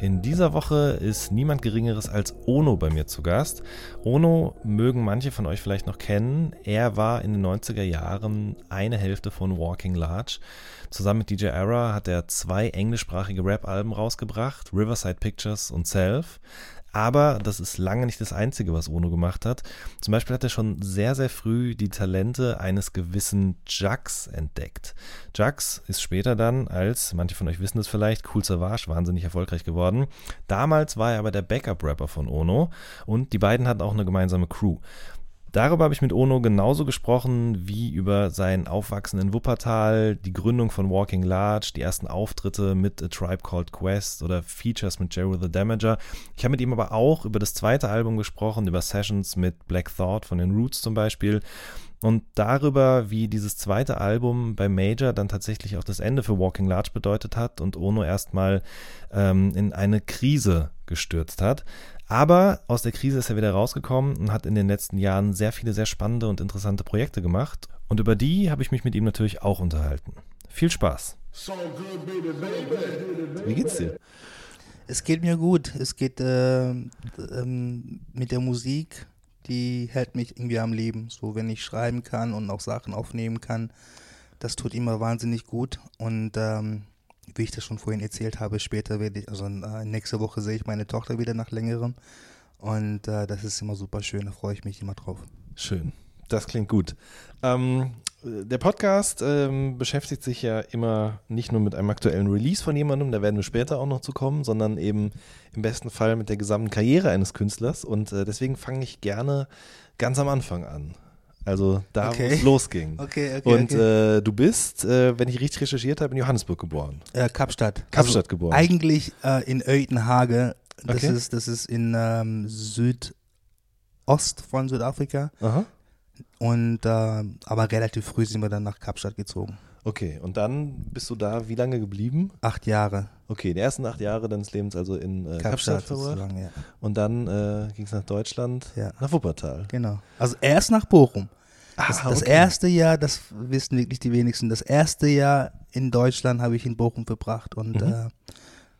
In dieser Woche ist niemand Geringeres als Ono bei mir zu Gast. Ono mögen manche von euch vielleicht noch kennen. Er war in den 90er Jahren eine Hälfte von Walking Large. Zusammen mit DJ Era hat er zwei englischsprachige Rap-Alben rausgebracht, Riverside Pictures und Self. Aber das ist lange nicht das Einzige, was Ono gemacht hat. Zum Beispiel hat er schon sehr, sehr früh die Talente eines gewissen Jux entdeckt. Jux ist später dann als, manche von euch wissen es vielleicht, Cool Savage wahnsinnig erfolgreich geworden. Damals war er aber der Backup-Rapper von Ono und die beiden hatten auch eine gemeinsame Crew. Darüber habe ich mit Ono genauso gesprochen wie über sein Aufwachsen in Wuppertal, die Gründung von Walking Large, die ersten Auftritte mit A Tribe Called Quest oder Features mit Jerry the Damager. Ich habe mit ihm aber auch über das zweite Album gesprochen, über Sessions mit Black Thought von den Roots zum Beispiel und darüber, wie dieses zweite Album bei Major dann tatsächlich auch das Ende für Walking Large bedeutet hat und Ono erstmal ähm, in eine Krise gestürzt hat. Aber aus der Krise ist er wieder rausgekommen und hat in den letzten Jahren sehr viele sehr spannende und interessante Projekte gemacht. Und über die habe ich mich mit ihm natürlich auch unterhalten. Viel Spaß. So good, baby, baby. Wie geht's dir? Es geht mir gut. Es geht äh, ähm, mit der Musik, die hält mich irgendwie am Leben. So, wenn ich schreiben kann und auch Sachen aufnehmen kann, das tut immer wahnsinnig gut. Und ähm, wie ich das schon vorhin erzählt habe, später werde ich, also äh, nächste Woche sehe ich meine Tochter wieder nach längerem. Und äh, das ist immer super schön, da freue ich mich immer drauf. Schön. Das klingt gut. Ähm, der Podcast ähm, beschäftigt sich ja immer nicht nur mit einem aktuellen Release von jemandem, da werden wir später auch noch zu kommen, sondern eben im besten Fall mit der gesamten Karriere eines Künstlers. Und äh, deswegen fange ich gerne ganz am Anfang an. Also da, Okay. wo es losging. Okay, okay. Und okay. Äh, du bist, äh, wenn ich richtig recherchiert habe, in Johannesburg geboren. Äh, Kapstadt. Kapstadt also geboren. Eigentlich äh, in Uitenhage. Das, Okay. ist, das ist in ähm, Südost von Südafrika. Aha. Und äh, aber relativ früh sind wir dann nach Kapstadt gezogen. Okay, und dann bist du da wie lange geblieben? Acht Jahre Okay, die ersten acht Jahre deines Lebens also in äh, Kapstadt Kapstadt verbracht. ja. Und dann äh, ging es nach Deutschland, Ja. nach Wuppertal. Genau. Also erst nach Bochum. Das, Ah, das okay. erste Jahr, das wissen wirklich die wenigsten, das erste Jahr in Deutschland habe ich in Bochum verbracht und Mhm. äh,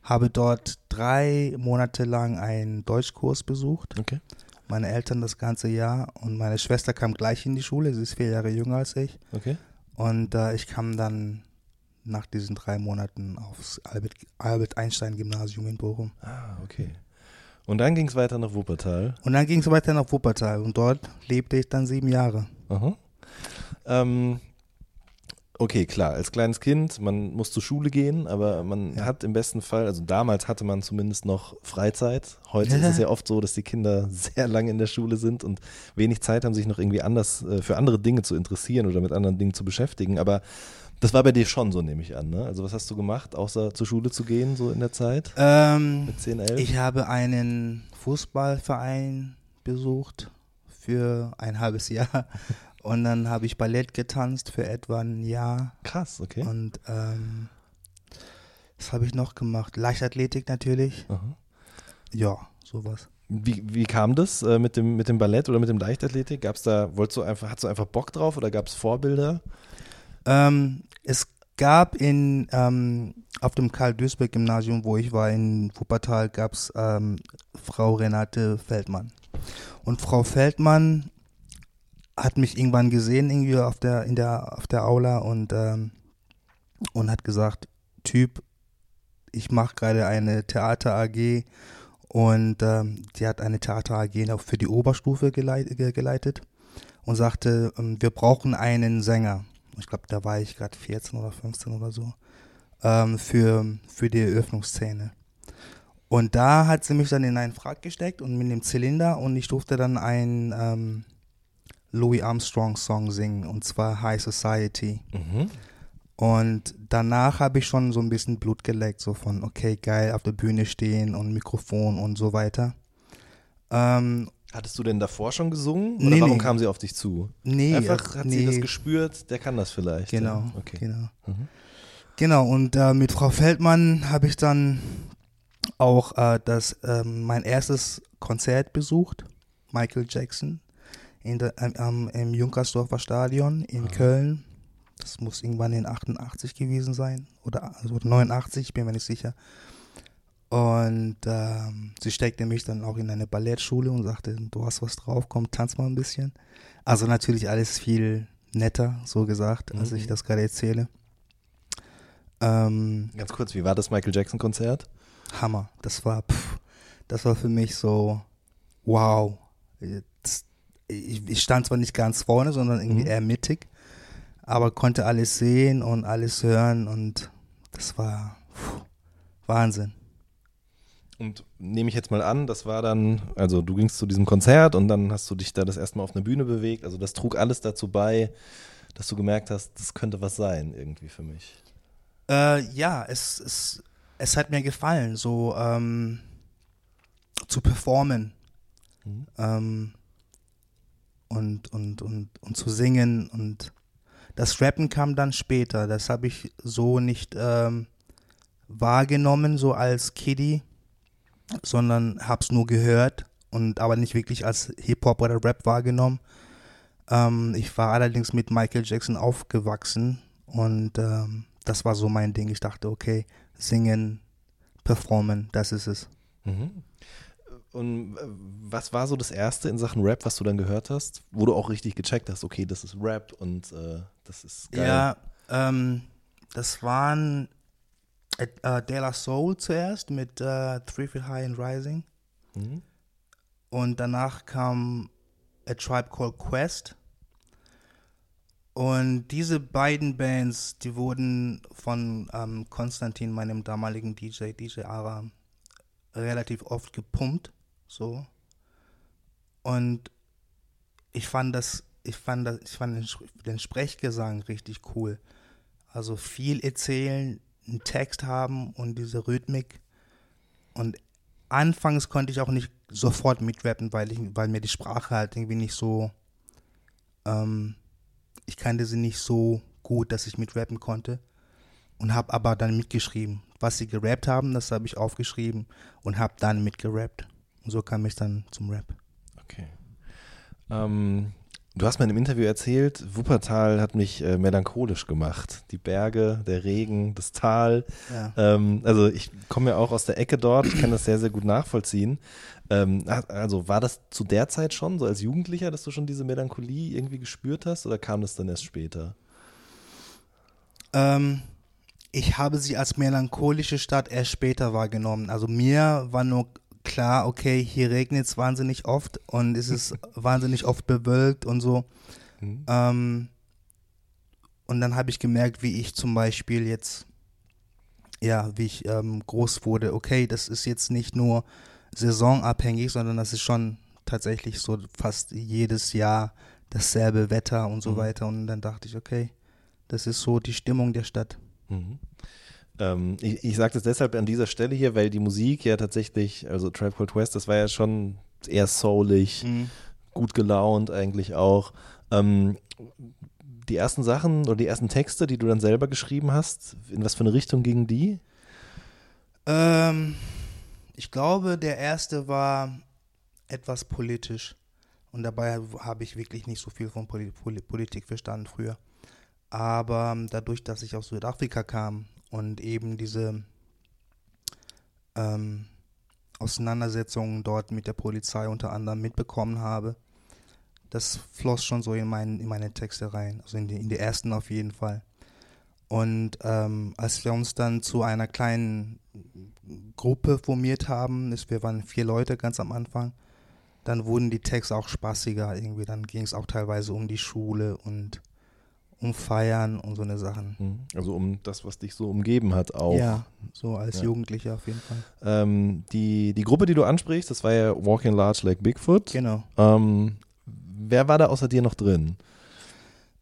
habe dort drei Monate lang einen Deutschkurs besucht. Okay. Meine Eltern das ganze Jahr und meine Schwester kam gleich in die Schule, sie ist vier Jahre jünger als ich. Okay. Und äh, ich kam dann nach diesen drei Monaten aufs Albert, Albert Einstein Gymnasium in Bochum. Ah, okay. Und dann ging es weiter nach Wuppertal. Und dann ging es weiter nach Wuppertal und dort lebte ich dann sieben Jahre. Aha. Ähm, okay, klar, als kleines Kind, man muss zur Schule gehen, aber man Ja. hat im besten Fall, also damals hatte man zumindest noch Freizeit. Heute ist es ja oft so, dass die Kinder sehr lange in der Schule sind und wenig Zeit haben, sich noch irgendwie anders äh, für andere Dinge zu interessieren oder mit anderen Dingen zu beschäftigen. Aber das war bei dir schon so, nehme ich an. Ne? Also was hast du gemacht, außer zur Schule zu gehen, so in der Zeit? Ähm, Mit 10, 11? ich habe einen Fußballverein besucht für ein halbes Jahr und dann habe ich Ballett getanzt für etwa ein Jahr Krass, okay. und ähm, was habe ich noch gemacht? Leichtathletik natürlich. Aha. Ja, sowas. Wie, wie kam das äh, mit, dem, mit dem Ballett oder mit dem Leichtathletik? Gab's da, wolltest du einfach, hattest du einfach Bock drauf oder gab es Vorbilder? Ähm, es gab in, ähm, auf dem Karl-Duisberg-Gymnasium, wo ich war in Wuppertal, gab es ähm, Frau Renate Feldmann. Und Frau Feldmann hat mich irgendwann gesehen, irgendwie auf der, in der, auf der Aula und, ähm, und hat gesagt, Typ, ich mache gerade eine Theater AG und ähm, die hat eine Theater AG auch für die Oberstufe geleit, ge- geleitet und sagte, ähm, wir brauchen einen Sänger. Ich glaube, da war ich gerade 14 oder 15 oder so, ähm, für, für die Eröffnungsszene. Und da hat sie mich dann in einen Frack gesteckt und mit dem Zylinder und ich durfte dann einen ähm, Louis Armstrong Song singen und zwar High Society. Mhm. Und danach habe ich schon so ein bisschen Blut geleckt, so von, okay, geil, auf der Bühne stehen und Mikrofon und so weiter. Ähm, Hattest du denn davor schon gesungen? Oder Nee, warum nee. kam sie auf dich zu? Nee, Einfach äh, hat nee. sie das gespürt, der kann das vielleicht. Genau, Ja. Okay. genau. Mhm. Genau, und äh, mit Frau Feldmann habe ich dann auch äh, das, ähm, mein erstes Konzert besucht, Michael Jackson, in der, ähm, im Junkersdorfer Stadion in Ah. Köln. Das muss irgendwann in 88 gewesen sein oder also 89, ich bin mir nicht sicher. Und ähm, sie steckte mich dann auch in eine Ballettschule und sagte, du hast was drauf, komm, tanz mal ein bisschen. Also natürlich alles viel netter, so gesagt, als Mhm. ich das gerade erzähle. Ähm, Ganz kurz, wie war das Michael Jackson Konzert? Hammer. Das war, pff, das war für mich so, wow. Ich, ich stand zwar nicht ganz vorne, sondern irgendwie Mhm. eher mittig, aber konnte alles sehen und alles hören und das war pff, Wahnsinn. Und nehme ich jetzt mal an, das war dann, also du gingst zu diesem Konzert und dann hast du dich da das erste Mal auf einer Bühne bewegt. Also das trug alles dazu bei, dass du gemerkt hast, das könnte was sein irgendwie für mich. Äh, ja, es, es, es hat mir gefallen, so ähm, zu performen Mhm. ähm, und, und, und, und zu singen. Und das Rappen kam dann später. Das habe ich so nicht ähm, wahrgenommen, so als Kiddie, sondern habe es nur gehört und aber nicht wirklich als Hip-Hop oder Rap wahrgenommen. Ähm, ich war allerdings mit Michael Jackson aufgewachsen und ähm, das war so mein Ding. Ich dachte, okay, singen, performen, das ist es. Mhm. Und äh, was war so das erste in Sachen Rap, was du dann gehört hast, wo du auch richtig gecheckt hast, okay, das ist Rap und äh, das ist geil. Ja, ähm, das waren äh, äh, De La Soul zuerst mit äh, Three Feet High and Rising Mhm. und danach kam A Tribe Called Quest. Und diese beiden Bands, die wurden von ähm, Konstantin, meinem damaligen DJ, DJ Ara, relativ oft gepumpt, so. Und ich fand das, ich fand das, ich fand den, Sprechgesang richtig cool. Also viel erzählen, einen Text haben und diese Rhythmik. Und anfangs konnte ich auch nicht sofort mitrappen, weil ich, weil mir die Sprache halt irgendwie nicht so, ähm, ich kannte sie nicht so gut, dass ich mitrappen konnte. Und habe aber dann mitgeschrieben. Was sie gerappt haben, das habe ich aufgeschrieben und habe dann mitgerappt. Und so kam ich dann zum Rap. Okay. Ähm, du hast mir in einem Interview erzählt, Wuppertal hat mich äh, melancholisch gemacht. Die Berge, der Regen, das Tal. Ja. Ähm, also ich komme ja auch aus der Ecke dort, ich kann das sehr, sehr gut nachvollziehen. Ähm, also war das zu der Zeit schon, so als Jugendlicher, dass du schon diese Melancholie irgendwie gespürt hast oder kam das dann erst später? Ähm, ich habe sie als melancholische Stadt erst später wahrgenommen. Also mir war nur klar, okay, hier regnet es wahnsinnig oft und es ist wahnsinnig oft bewölkt und so. Mhm. Ähm, und dann habe ich gemerkt, wie ich zum Beispiel jetzt, ja, wie ich ähm, groß wurde. Okay, das ist jetzt nicht nur saisonabhängig, sondern das ist schon tatsächlich so fast jedes Jahr dasselbe Wetter und so Mhm. weiter. Und dann dachte ich, okay, das ist so die Stimmung der Stadt. Mhm. Ähm, ich ich sage das deshalb an dieser Stelle hier, weil die Musik ja tatsächlich, also Tribe Called Quest, das war ja schon eher soulig, gut gelaunt eigentlich auch. Ähm, die ersten Sachen oder die ersten Texte, die du dann selber geschrieben hast, in was für eine Richtung gingen die? Ähm, ich glaube, der erste war etwas politisch. Und dabei habe ich wirklich nicht so viel von Poli Poli Politik verstanden früher. Aber dadurch, dass ich aus Südafrika kam und eben diese ähm, Auseinandersetzungen dort mit der Polizei unter anderem mitbekommen habe, das floss schon so in, mein, in meine Texte rein. Also in die, in die ersten auf jeden Fall. Und ähm, als wir uns dann zu einer kleinen Gruppe formiert haben, ist, wir waren vier Leute ganz am Anfang, dann wurden die Texte auch spaßiger irgendwie. Dann ging es auch teilweise um die Schule und um Feiern und so eine Sachen. Mhm. Also um das, was dich so umgeben hat auch. Ja, so als Ja. Jugendlicher auf jeden Fall. Ähm, die, die Gruppe, die du ansprichst, das war ja Walking Large Like Bigfoot. Genau. Ähm, wer war da außer dir noch drin?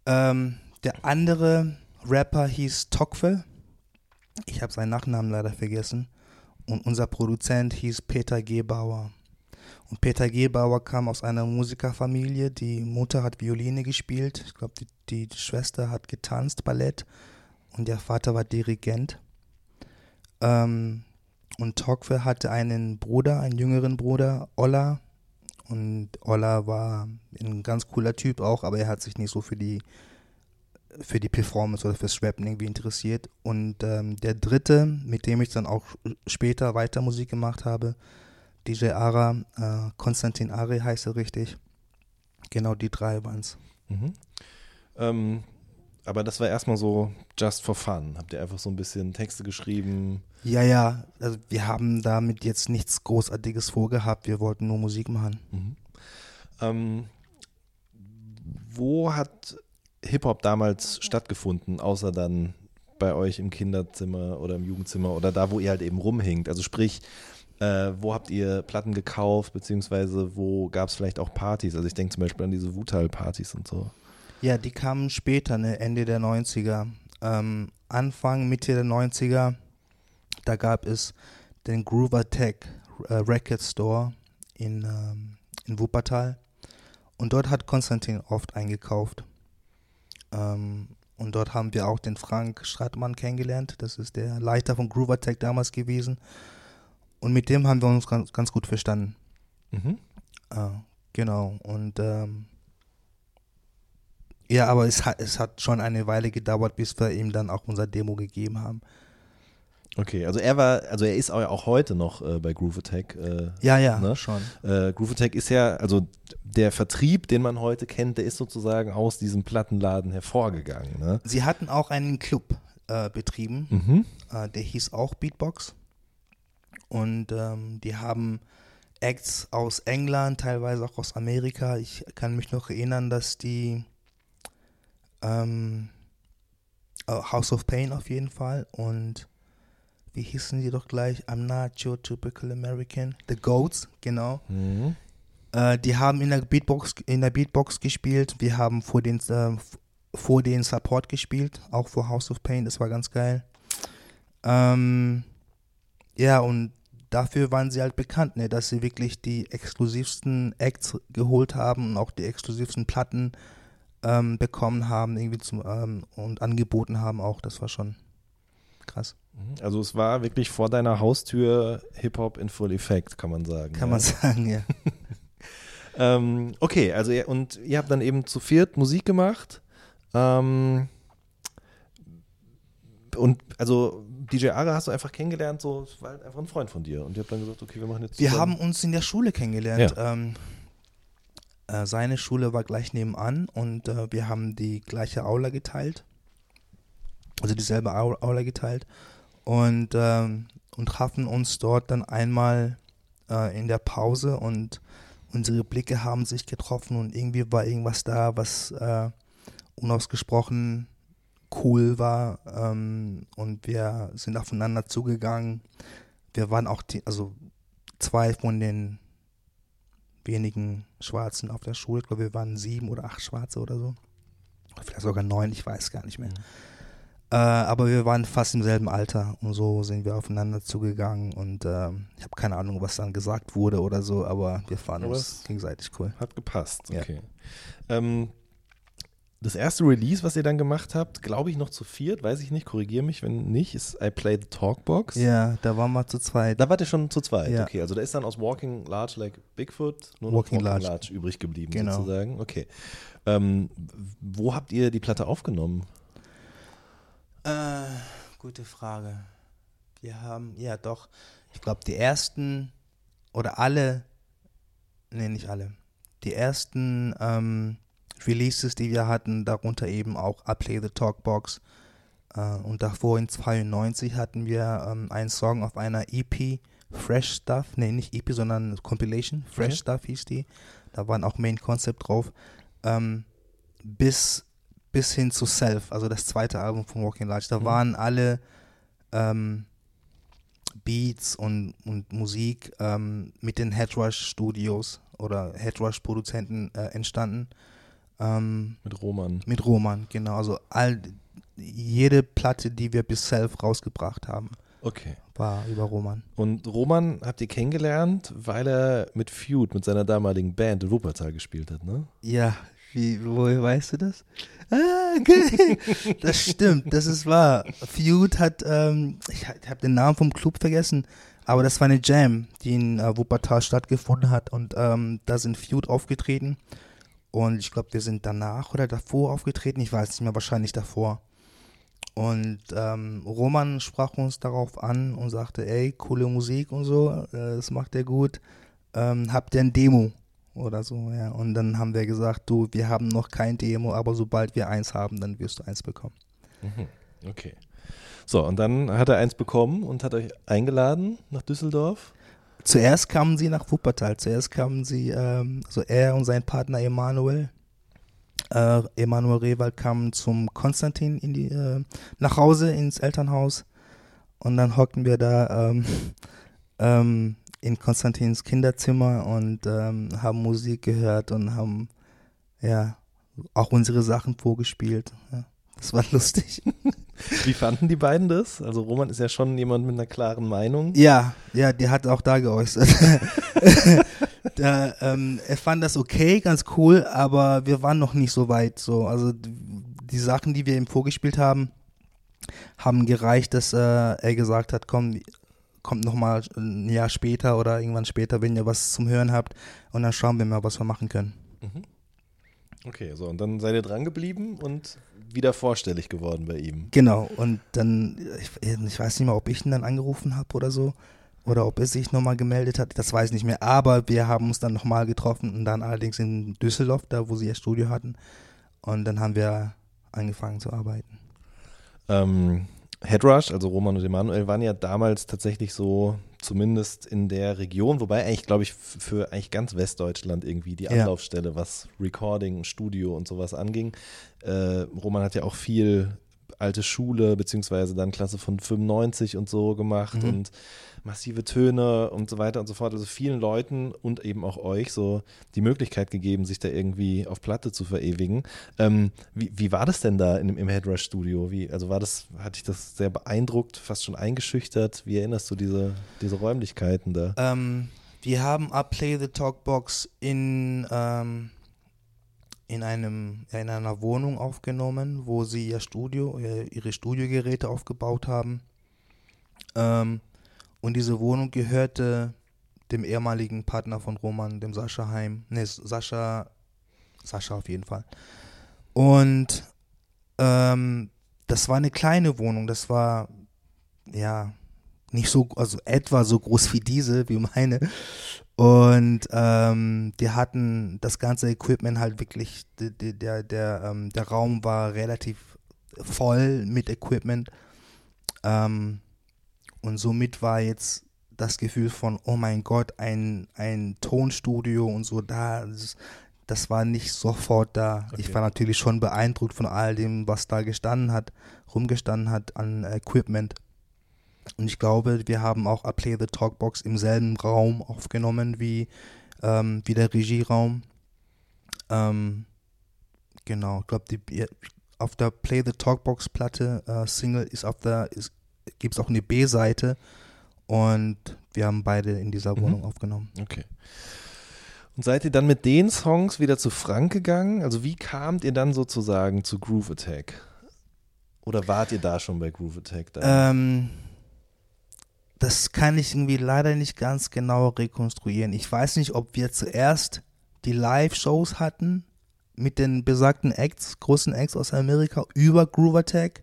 Ähm, der andere Rapper hieß Tokfe. Ich habe seinen Nachnamen leider vergessen. Und unser Produzent hieß Peter Gebauer. Und Peter Gebauer kam aus einer Musikerfamilie. Die Mutter hat Violine gespielt. Ich glaube, die, die Schwester hat getanzt, Ballett. Und der Vater war Dirigent. Ähm, und Tokwe hatte einen Bruder, einen jüngeren Bruder, Olla. Und Olla war ein ganz cooler Typ auch, aber er hat sich nicht so für die für die Performance oder fürs Rappen irgendwie interessiert. Und ähm, der dritte, mit dem ich dann auch später weiter Musik gemacht habe, DJ Ara, äh, Konstantin Ari heißt er richtig. Genau die drei waren es. Mhm. Ähm, aber das war erstmal so just for fun. Habt ihr einfach so ein bisschen Texte geschrieben? Ja, ja. Also wir haben damit jetzt nichts Großartiges vorgehabt. Wir wollten nur Musik machen. Mhm. Ähm, wo hat Hip-Hop damals stattgefunden, außer dann bei euch im Kinderzimmer oder im Jugendzimmer oder da, wo ihr halt eben rumhinkt? Also sprich, äh, wo habt ihr Platten gekauft, beziehungsweise wo gab es vielleicht auch Partys? Also ich denke zum Beispiel an diese Wutal-Partys und so. Ja, die kamen später, ne, Ende der 90er. Ähm, Anfang, Mitte der 90er, da gab es den Groover Tech äh, Record Store in, ähm, in Wuppertal. Und dort hat Konstantin oft eingekauft. Ähm, und dort haben wir auch den Frank Strattmann kennengelernt. Das ist der Leiter von Groover Tech damals gewesen. Und mit dem haben wir uns ganz, ganz gut verstanden. Mhm. Äh, genau. Und ähm, ja, aber es hat, es hat schon eine Weile gedauert, bis wir ihm dann auch unser Demo gegeben haben. Okay, also er war, also er ist auch heute noch äh, bei Groove Attack. Äh, Ja, ja, Ne? schon. äh, Groove Attack ist ja, also der Vertrieb, den man heute kennt, der ist sozusagen aus diesem Plattenladen hervorgegangen. Ne? Sie hatten auch einen Club äh, betrieben, Mhm. äh, der hieß auch Beatbox. Und ähm, die haben Acts aus England, teilweise auch aus Amerika. Ich kann mich noch erinnern, dass die ähm, äh, House of Pain auf jeden Fall und wie hießen die doch gleich? I'm not your typical American. The Goats, genau. Mhm. Äh, die haben in der Beatbox in der Beatbox gespielt. Wir haben vor den äh, vor den Support gespielt, auch vor House of Pain. Das war ganz geil. Ähm, ja und dafür waren sie halt bekannt, ne, dass sie wirklich die exklusivsten Acts geholt haben und auch die exklusivsten Platten ähm, bekommen haben irgendwie zum ähm, und angeboten haben auch. Das war schon krass, Also es war wirklich vor deiner Haustür Hip-Hop in Full Effect, kann man sagen. kann ja. man sagen, ja. Ähm, okay, also ihr, und ihr habt dann eben zu viert Musik gemacht. Ähm, und also DJ Ara hast du einfach kennengelernt, so es war halt einfach ein Freund von dir. Und ihr habt dann gesagt, okay, wir machen jetzt Wir zusammen. haben uns in der Schule kennengelernt. Ähm, äh, seine Schule war gleich nebenan und äh, wir haben die gleiche Aula geteilt. Also dieselbe Au- Aula geteilt. Und, ähm, und trafen uns dort dann einmal äh, in der Pause und unsere Blicke haben sich getroffen und irgendwie war irgendwas da, was äh, unausgesprochen cool war. Ähm, und wir sind aufeinander zugegangen. Wir waren auch, die, also zwei von den wenigen Schwarzen auf der Schule. Ich glaube, wir waren sieben oder acht Schwarze oder so. Vielleicht sogar neun, ich weiß gar nicht mehr. Äh, aber wir waren fast im selben Alter und so sind wir aufeinander zugegangen und ähm, ich habe keine Ahnung, was dann gesagt wurde oder so, aber wir fanden Aber uns gegenseitig cool. Hat gepasst, Ja. okay. Ähm, das erste Release, was ihr dann gemacht habt, glaube ich noch zu viert, weiß ich nicht, korrigiere mich, wenn nicht, ist I Play the Talkbox. Ja, da waren wir zu zweit. Da wart ihr schon zu zweit, Ja. okay. Also da ist dann aus Walking Large Like Bigfoot nur Walking noch Walking Large. Large, übrig geblieben, Genau. sozusagen. Okay. Ähm, wo habt ihr die Platte aufgenommen? Äh, gute Frage. Wir haben, ja doch, ich glaube, die ersten oder alle, nee, nicht alle, die ersten ähm, Releases, die wir hatten, darunter eben auch I Play the Talkbox. Äh, und davor in 92 hatten wir ähm, einen Song auf einer EP, Fresh Stuff, nee, nicht EP, sondern Compilation, Fresh Okay. Stuff hieß die. Da waren auch Main Concept drauf. Ähm, bis bis hin zu Self, also das zweite Album von Walking Large. Da Mhm. waren alle ähm, Beats und, und Musik ähm, mit den Headrush Studios oder Headrush Produzenten äh, entstanden. Ähm, Mit Roman. mit Roman, genau. Also all, jede Platte, die wir bis Self rausgebracht haben, Okay. war über Roman. Und Roman habt ihr kennengelernt, weil er mit Feud, mit seiner damaligen Band in Wuppertal gespielt hat, ne? Ja, wie, woher weißt du das? Ah, okay. das stimmt, das ist wahr. Feud hat, ähm, ich, habe den Namen vom Club vergessen, aber das war eine Jam, die in äh, Wuppertal stattgefunden hat und ähm, da sind Feud aufgetreten und ich glaube, wir sind danach oder davor aufgetreten, ich weiß nicht mehr, wahrscheinlich davor. Und ähm, Roman sprach uns darauf an und sagte, ey, coole Musik und so, äh, das macht er gut. Ähm, habt ihr ein Demo oder so, ja. Und dann haben wir gesagt, du, wir haben noch kein Demo, aber sobald wir eins haben, dann wirst du eins bekommen. Mhm. Okay. So, und dann hat er eins bekommen und hat euch eingeladen nach Düsseldorf. Zuerst kamen sie nach Wuppertal. Zuerst kamen sie, ähm, also er und sein Partner Emanuel. Äh, Emanuel Rewald kam zum Konstantin in die, äh, nach Hause ins Elternhaus. Und dann hockten wir da ähm, ähm, in Konstantins Kinderzimmer und ähm, haben Musik gehört und haben ja auch unsere Sachen vorgespielt. Ja, das war lustig. Wie fanden die beiden das? Also Roman ist ja schon jemand mit einer klaren Meinung. Ja, ja, der hat auch da geäußert. da, ähm, er fand das okay, ganz cool, aber wir waren noch nicht so weit. So, also die Sachen, die wir ihm vorgespielt haben, haben gereicht, dass äh, er gesagt hat, komm, kommt noch mal ein Jahr später oder irgendwann später, wenn ihr was zum Hören habt, und dann schauen wir mal, was wir machen können. Mhm. Okay, so und dann seid ihr dran geblieben und wieder vorstellig geworden bei ihm. Genau, und dann, ich, ich weiß nicht mehr, ob ich ihn dann angerufen habe oder so, oder ob er sich nochmal gemeldet hat, das weiß ich nicht mehr, aber wir haben uns dann nochmal getroffen und dann allerdings in Düsseldorf, da wo sie ihr Studio hatten, und dann haben wir angefangen zu arbeiten. Ähm, Headrush, also Roman und Emanuel, waren ja damals tatsächlich so, zumindest in der Region, wobei eigentlich, glaube ich, für eigentlich ganz Westdeutschland irgendwie die. Anlaufstelle, was Recording, Studio und sowas anging. Äh, Roman hat ja auch viel alte Schule, beziehungsweise dann Klasse von 95 und so gemacht Mhm. und massive Töne und so weiter und so fort. Also vielen Leuten und eben auch euch so die Möglichkeit gegeben, sich da irgendwie auf Platte zu verewigen. Ähm, wie, wie war das denn da in, im Headrush-Studio? Wie, also war das, hat dich das sehr beeindruckt, fast schon eingeschüchtert? Wie erinnerst du diese, diese Räumlichkeiten da? Ähm, wir haben A Play the Talkbox in, ähm, in, einem, in einer Wohnung aufgenommen, wo sie ihr Studio, ihr- ihre Studiogeräte aufgebaut haben. Ähm, und diese Wohnung gehörte dem ehemaligen Partner von Roman, dem Sascha Heim. Ne, Sascha, Sascha auf jeden Fall. Und ähm, das war eine kleine Wohnung, das war ja nicht so, also etwa so groß wie diese, wie meine. Und ähm, die hatten das ganze Equipment halt wirklich, der, der, der, der, ähm, der Raum war relativ voll mit Equipment. Ähm, und somit war jetzt das Gefühl von, oh mein Gott, ein, ein Tonstudio und so da, das, das war nicht sofort da. Ich Okay. war natürlich schon beeindruckt von all dem, was da gestanden hat, rumgestanden hat an Equipment. Und ich glaube, wir haben auch A Play the Talkbox im selben Raum aufgenommen wie, ähm, wie der Regieraum. Ähm, genau, ich glaube, die- auf der Play the Talkbox Platte äh, Single ist auf der, gibt es auch eine B-Seite und wir haben beide in dieser Mhm. Wohnung aufgenommen. Okay. Und seid ihr dann mit den Songs wieder zu Frank gegangen? Also wie kamt ihr dann sozusagen zu Groove Attack? Oder wart ihr da schon bei Groove Attack? Dann? Ähm, das kann ich irgendwie leider nicht ganz genau rekonstruieren. Ich weiß nicht, ob wir zuerst die Live-Shows hatten mit den besagten Acts, großen Acts aus Amerika über Groove Attack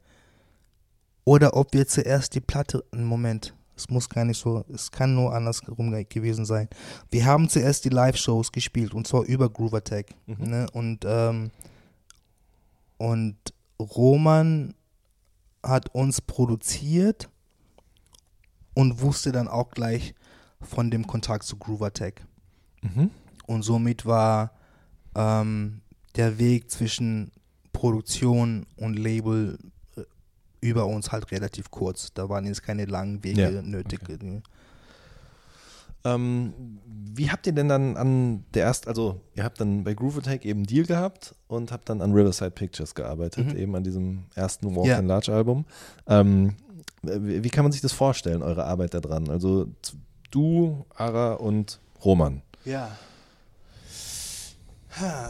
oder ob wir zuerst die Platte, Moment, es muss gar nicht so, es kann nur andersrum ge- gewesen sein. Wir haben zuerst die Live-Shows gespielt und zwar über Groove Attack. Mhm. Ne? Und, ähm, und Roman hat uns produziert und wusste dann auch gleich von dem Kontakt zu Groove Attack. Mhm. Und somit war ähm, der Weg zwischen Produktion und Label äh, über uns halt relativ kurz. Da waren jetzt keine langen Wege Ja, nötig. Ähm, wie habt ihr denn dann an der erst, also ihr habt dann bei Groove Attack eben Deal gehabt und habt dann an Riverside Pictures gearbeitet, Mhm. eben an diesem ersten Walk Ja. in Large Album. Ähm, äh, wie kann man sich das vorstellen, eure Arbeit da dran? Also du, Ara und Roman. Ja.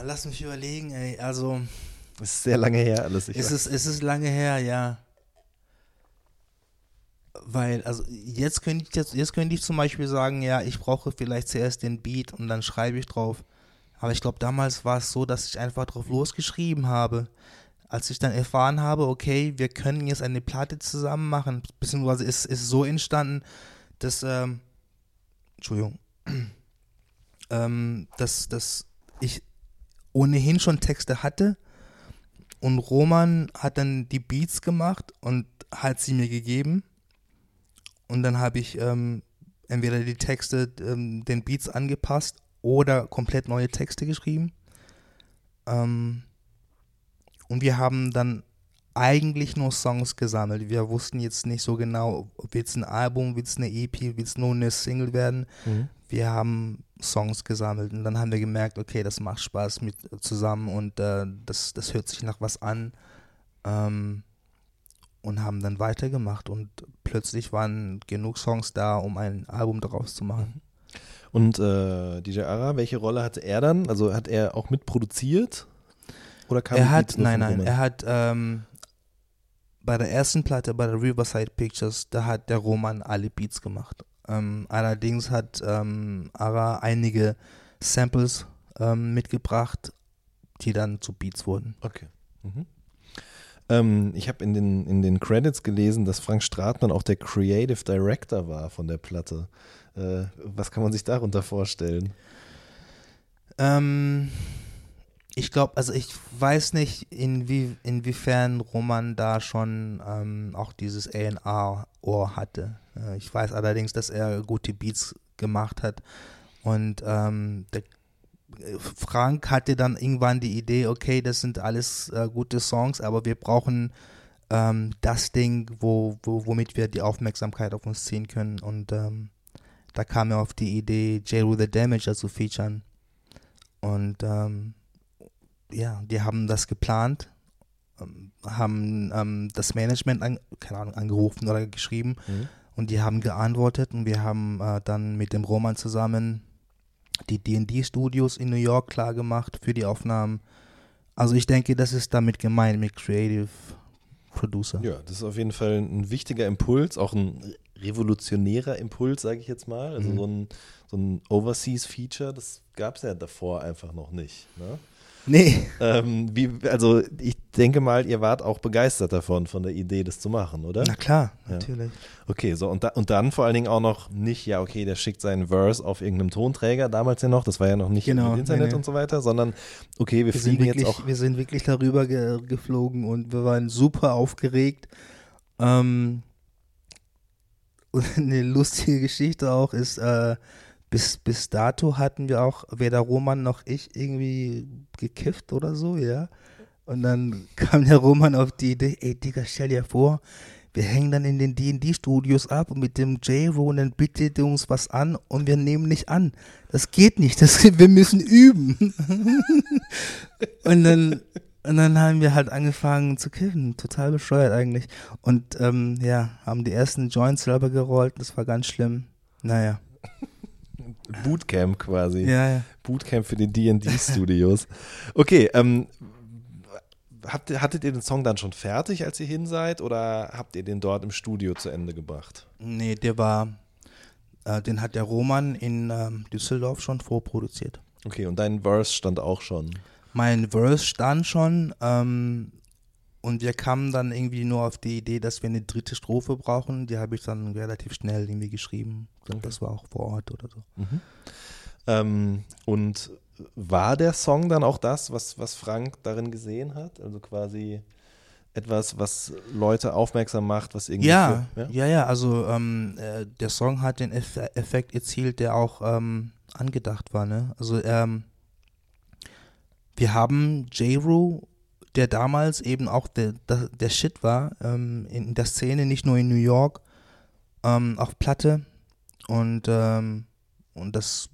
Lass mich überlegen, ey. Also, Das ist sehr lange her alles. Ich ist es, ist es lange her, ja. Weil, also jetzt könnte ich jetzt, jetzt könnte ich zum Beispiel sagen, ja, ich brauche vielleicht zuerst den Beat und dann schreibe ich drauf. Aber ich glaube, damals war es so, dass ich einfach drauf losgeschrieben habe. Als ich dann erfahren habe, okay, wir können jetzt eine Platte zusammen machen, beziehungsweise ist, ist so entstanden, dass, ähm, Entschuldigung, ähm, dass, dass ich ohnehin schon Texte hatte und Roman hat dann die Beats gemacht und hat sie mir gegeben. Und dann habe ich ähm, entweder die Texte ähm, den Beats angepasst oder komplett neue Texte geschrieben. Ähm, und wir haben dann eigentlich nur Songs gesammelt. Wir wussten jetzt nicht so genau, wird es ein Album, wird es eine EP, wird es nur eine Single werden. Mhm. Wir haben Songs gesammelt und dann haben wir gemerkt, okay, das macht Spaß mit zusammen und äh, das, das hört sich nach was an. Ähm, und haben dann weitergemacht und plötzlich waren genug Songs da, um ein Album daraus zu machen. Und äh, DJ Ara, welche Rolle hatte er dann? Also hat er auch mitproduziert? Oder kam Er hat, nein, nein, Roman? er hat ähm, bei der ersten Platte, bei der Riverside Pictures, da hat der Roman alle Beats gemacht. Ähm, allerdings hat ähm, Ara einige Samples ähm, mitgebracht, die dann zu Beats wurden. Okay. Mhm. Ähm, ich habe in den, in den Credits gelesen, dass Frank Stratmann auch der Creative Director war von der Platte. Äh, was kann man sich darunter vorstellen? Ähm, ich glaube, also ich weiß nicht, inwie, inwiefern Roman da schon ähm, auch dieses A&R-Ohr hatte. Äh, ich weiß allerdings, dass er gute Beats gemacht hat und ähm, der, äh, Frank hatte dann irgendwann die Idee, okay, das sind alles äh, gute Songs, aber wir brauchen ähm, das Ding, wo, wo, womit wir die Aufmerksamkeit auf uns ziehen können und ähm, da kam er auf die Idee, J. The Damage zu featuren. Und ähm, ja, die haben das geplant, ähm, haben ähm, das Management, an, keine Ahnung, angerufen oder geschrieben Mhm. und die haben geantwortet und wir haben äh, dann mit dem Roman zusammen die D&D-Studios in New York klar gemacht für die Aufnahmen. Also ich denke, das ist damit gemeint mit Creative Producer. Ja, das ist auf jeden Fall ein wichtiger Impuls, auch ein revolutionärer Impuls, sage ich jetzt mal. Also Mhm. so ein, so ein Overseas-Feature, das gab es ja davor einfach noch nicht. Ne? Nee, Ähm, wie, also ich denke mal, ihr wart auch begeistert davon, von der Idee, das zu machen, oder? na klar, Ja. natürlich. Okay, so und, da, und dann vor allen Dingen auch noch nicht, ja, okay, der schickt seinen Verse auf irgendeinem Tonträger, damals ja noch, das war ja noch nicht Genau, im Internet nee, nee. und so weiter, sondern okay, wir, Wir sind, fliegen wirklich, jetzt auch. wir sind wirklich darüber ge geflogen und wir waren super aufgeregt. Ähm, eine lustige Geschichte auch ist, äh, bis, bis dato hatten wir auch weder Roman noch ich irgendwie gekifft oder so, ja. Und dann kam der Roman auf die Idee, ey Digga, stell dir vor, wir hängen dann in den D&D-Studios ab mit dem J-Ro und dann bietet er uns was an und wir nehmen nicht an. Das geht nicht, das, wir müssen üben. und dann und dann haben wir halt angefangen zu kiffen, total bescheuert eigentlich. Und ähm, ja, haben die ersten Joints selber gerollt, das war ganz schlimm. Naja, Bootcamp quasi. ja, ja. Bootcamp für die D&D-Studios. Okay, ähm, habt hattet ihr den Song dann schon fertig, als ihr hin seid, oder habt ihr den dort im Studio zu Ende gebracht? Nee, der war, äh, den hat der Roman in ähm, Düsseldorf schon vorproduziert. Okay, und dein Verse stand auch schon. Mein Verse stand schon ähm, und wir kamen dann irgendwie nur auf die Idee, dass wir eine dritte Strophe brauchen. Die habe ich dann relativ schnell irgendwie geschrieben. Ich glaub, Das war auch vor Ort oder so. Ähm, und war der Song dann auch das, was, was Frank darin gesehen hat? Also quasi etwas, was Leute aufmerksam macht, was irgendwie. Ja, für, ja, ja, also ähm, äh, der Song hat den Eff Effekt erzielt, der auch ähm, angedacht war, ne? Also ähm, wir haben J-Ru, der damals eben auch der, der, der Shit war, ähm, in der Szene, nicht nur in New York, ähm, auf Platte und, ähm, und das,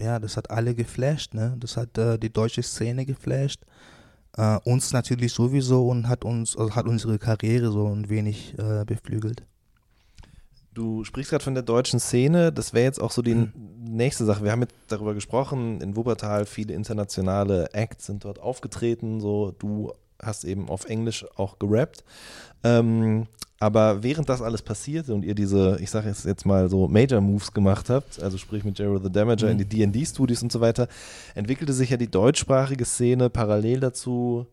ja, das hat alle geflasht, ne? Das hat äh, die deutsche Szene geflasht. Äh, uns natürlich sowieso und hat uns, also hat unsere Karriere so ein wenig äh, beflügelt. Du sprichst gerade von der deutschen Szene. Das wäre jetzt auch so die Mhm. nächste Sache. Wir haben jetzt darüber gesprochen. In Wuppertal viele internationale Acts sind dort aufgetreten. So, du hast eben auf Englisch auch gerappt. Ähm, aber während das alles passierte und ihr diese, ich sage jetzt, jetzt mal so Major Moves gemacht habt, also sprich mit Jero the Damager in die D&D-Studios und so weiter, entwickelte sich ja die deutschsprachige Szene parallel dazu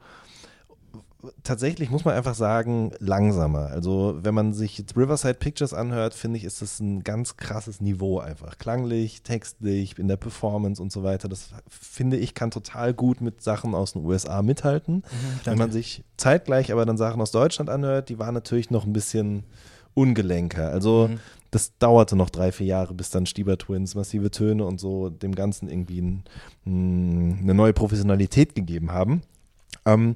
tatsächlich muss man einfach sagen, langsamer. Also, wenn man sich jetzt Riverside Pictures anhört, finde ich, ist das ein ganz krasses Niveau einfach. Klanglich, textlich, in der Performance und so weiter. Das finde ich, kann total gut mit Sachen aus den USA mithalten. wenn man sich zeitgleich aber dann Sachen aus Deutschland anhört, die waren natürlich noch ein bisschen ungelenker. Also, das dauerte noch drei, vier Jahre, bis dann Stieber Twins, massive Töne und so dem Ganzen irgendwie ein, ein, eine neue Professionalität gegeben haben. Ähm,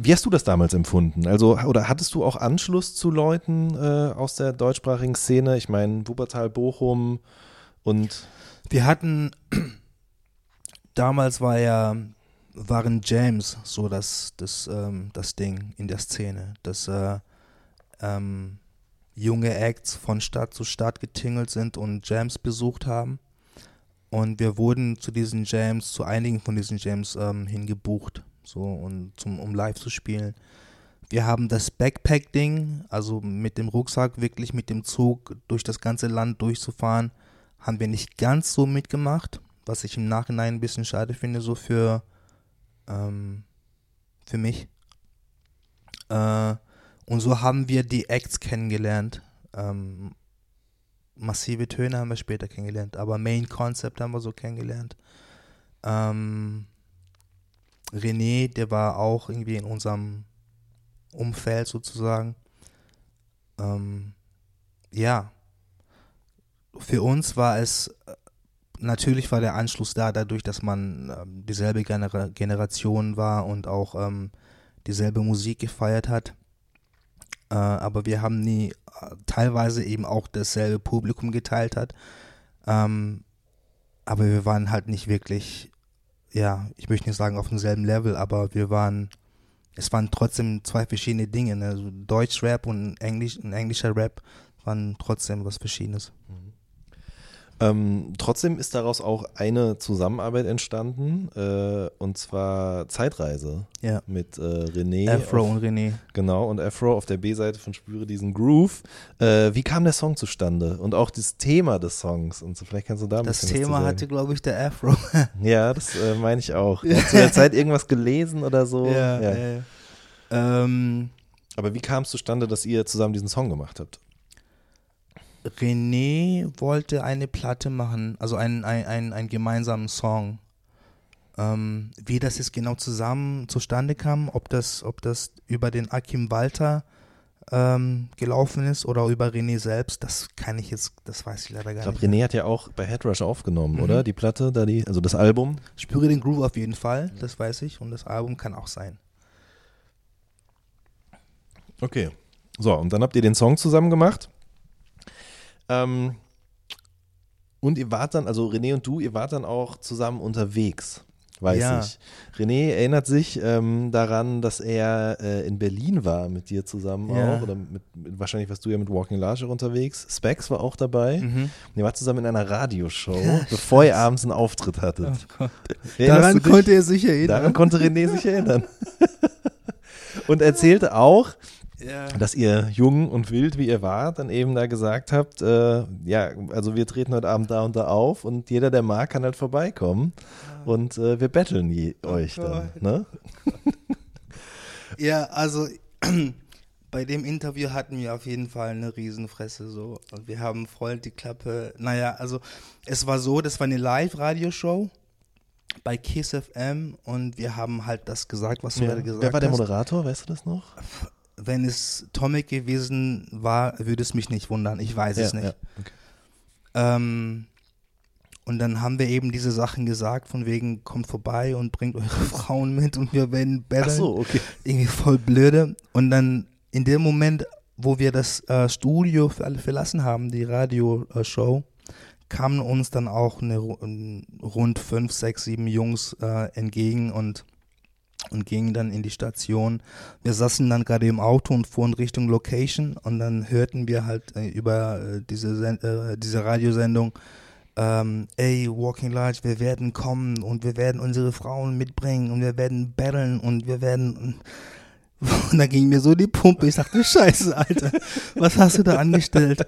wie hast du das damals empfunden? Also, oder hattest du auch Anschluss zu Leuten äh, aus der deutschsprachigen Szene? Ich meine, Wuppertal, Bochum und Wir hatten, damals war ja, waren Jams so das, das, ähm, das Ding in der Szene, dass äh, ähm, junge Acts von Stadt zu Stadt getingelt sind und Jams besucht haben. Und wir wurden zu diesen Jams, zu einigen von diesen Jams ähm, hingebucht, so und zum, um live zu spielen. Wir haben das Backpack-Ding, also mit dem Rucksack wirklich mit dem Zug durch das ganze Land durchzufahren, haben wir nicht ganz so mitgemacht, was ich im Nachhinein ein bisschen schade finde, so für, ähm, für mich. Äh, und so haben wir die Acts kennengelernt. Ähm, massive Töne haben wir später kennengelernt, aber Main Concept haben wir so kennengelernt. Ähm, René, der war auch irgendwie in unserem Umfeld sozusagen. Ähm, ja, für uns war es, äh, natürlich war der Anschluss da, dadurch, dass man ähm, dieselbe Genera Generation war und auch ähm, dieselbe Musik gefeiert hat. Äh, aber wir haben nie äh, teilweise eben auch dasselbe Publikum geteilt hat. Ähm, aber wir waren halt nicht wirklich, ja, ich möchte nicht sagen auf demselben Level, aber wir waren, es waren trotzdem zwei verschiedene Dinge. Ne? Also Deutsch-Rap und Englisch, ein englischer Rap waren trotzdem was Verschiedenes. Ähm, trotzdem ist daraus auch eine Zusammenarbeit entstanden, äh, und zwar Zeitreise Ja. mit äh, René. Afro auf, und René. Genau, und Afro auf der B-Seite von Spüre diesen Groove. Äh, wie kam der Song zustande? Und auch das Thema des Songs. Und so, vielleicht kannst du da ein Das Thema hatte, glaube ich, der Afro. Ja, das äh, meine ich auch. Hast du zu der Zeit irgendwas gelesen oder so? ja. Ähm, Aber wie kam es zustande, dass ihr zusammen diesen Song gemacht habt? René wollte eine Platte machen, also einen, ein, ein, gemeinsamen Song. Ähm, wie das jetzt genau zusammen zustande kam, ob das, ob das über den Akim Walter ähm, gelaufen ist oder über René selbst, das kann ich jetzt, das weiß ich leider Ich gar glaube, nicht. René hat ja auch bei Headrush aufgenommen, Mhm. oder? Die Platte, da die, also das Album. Spüre den Groove auf jeden Fall, das weiß ich, und das Album kann auch sein. Okay. So, und dann habt ihr den Song zusammen gemacht. Ähm, und ihr wart dann, also René und du, ihr wart dann auch zusammen unterwegs, weiß Ja. ich. René erinnert sich ähm, daran, dass er äh, in Berlin war mit dir zusammen Ja. auch. Oder mit, mit, wahrscheinlich warst du ja mit Walking Larger unterwegs. Specs war auch dabei. Mhm. Und ihr wart zusammen in einer Radioshow, bevor ihr abends einen Auftritt hattet. Oh Daran konnte er sich erinnern. Daran konnte René sich erinnern. und erzählte auch, ja. dass ihr jung und wild, wie ihr wart, dann eben da gesagt habt, äh, ja, also wir treten heute Abend da und da auf und jeder, der mag, kann halt vorbeikommen und äh, wir betteln je, euch dann. Gott. Ne? Ja, also bei dem Interview hatten wir auf jeden Fall eine Riesenfresse so. Und wir haben voll die Klappe. Naja, also es war so, das war eine Live-Radioshow bei Kiss FM und wir haben halt das gesagt, was du Ja. gerade gesagt Wer war der hast. Moderator, weißt du das noch? Wenn es Tomic gewesen war, würde es mich nicht wundern. Ich weiß es nicht. Ja. Okay. Ähm, und dann haben wir eben diese Sachen gesagt, von wegen, kommt vorbei und bringt eure Frauen mit und wir werden Ach betteln. so, okay. irgendwie voll blöde. Und dann in dem Moment, wo wir das äh, Studio für alle verlassen haben, die Radioshow, kamen uns dann auch eine, rund fünf, sechs, sieben Jungs äh, entgegen und und gingen dann in die Station. Wir saßen dann gerade im Auto und fuhren Richtung Location und dann hörten wir halt äh, über äh, diese, äh, diese Radiosendung, ähm, ey, Walking Large, wir werden kommen und wir werden unsere Frauen mitbringen und wir werden battlen und wir werden. Und da ging mir so die Pumpe. Ich dachte, Scheiße, Alter, was hast du da angestellt?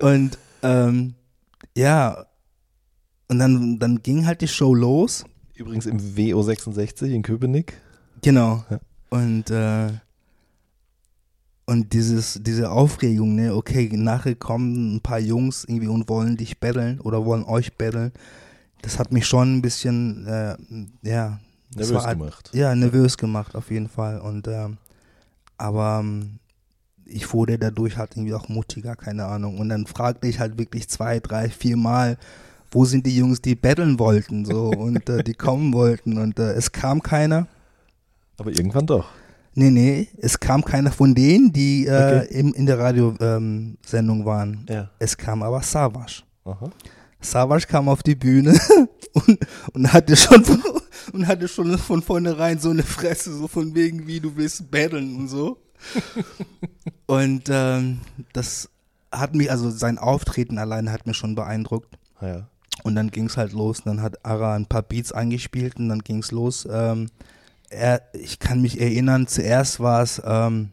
Und ähm, ja, und dann, dann ging halt die Show los. Übrigens im WO66 in Köpenick. Genau. Ja. Und, äh, und dieses, diese Aufregung, ne, okay, nachher kommen ein paar Jungs irgendwie und wollen dich battlen oder wollen euch battlen. Das hat mich schon ein bisschen, äh, ja, Nervös war halt- gemacht. Ja, nervös gemacht auf jeden Fall. Und ähm, aber ähm, ich wurde dadurch halt irgendwie auch mutiger, keine Ahnung. Und dann fragte ich halt wirklich zwei, drei, vier Mal, wo sind die Jungs, die battlen wollten, so und äh, die kommen wollten. Und äh, es kam keiner. Aber irgendwann doch. Nee, nee, es kam keiner von denen, die äh, Okay. im, in der Radiosendung ähm, waren. Ja. Es kam aber Savage. Aha. Savage kam auf die Bühne und, und hatte schon und hatte schon von vornherein so eine Fresse, so von wegen, wie du willst battlen und so. und ähm, das hat mich, also sein Auftreten alleine hat mich schon beeindruckt. Ja. Und dann ging's halt los. Und dann hat Ara ein paar Beats eingespielt und dann ging's los. Ähm, er, ich kann mich erinnern, zuerst war es, ähm,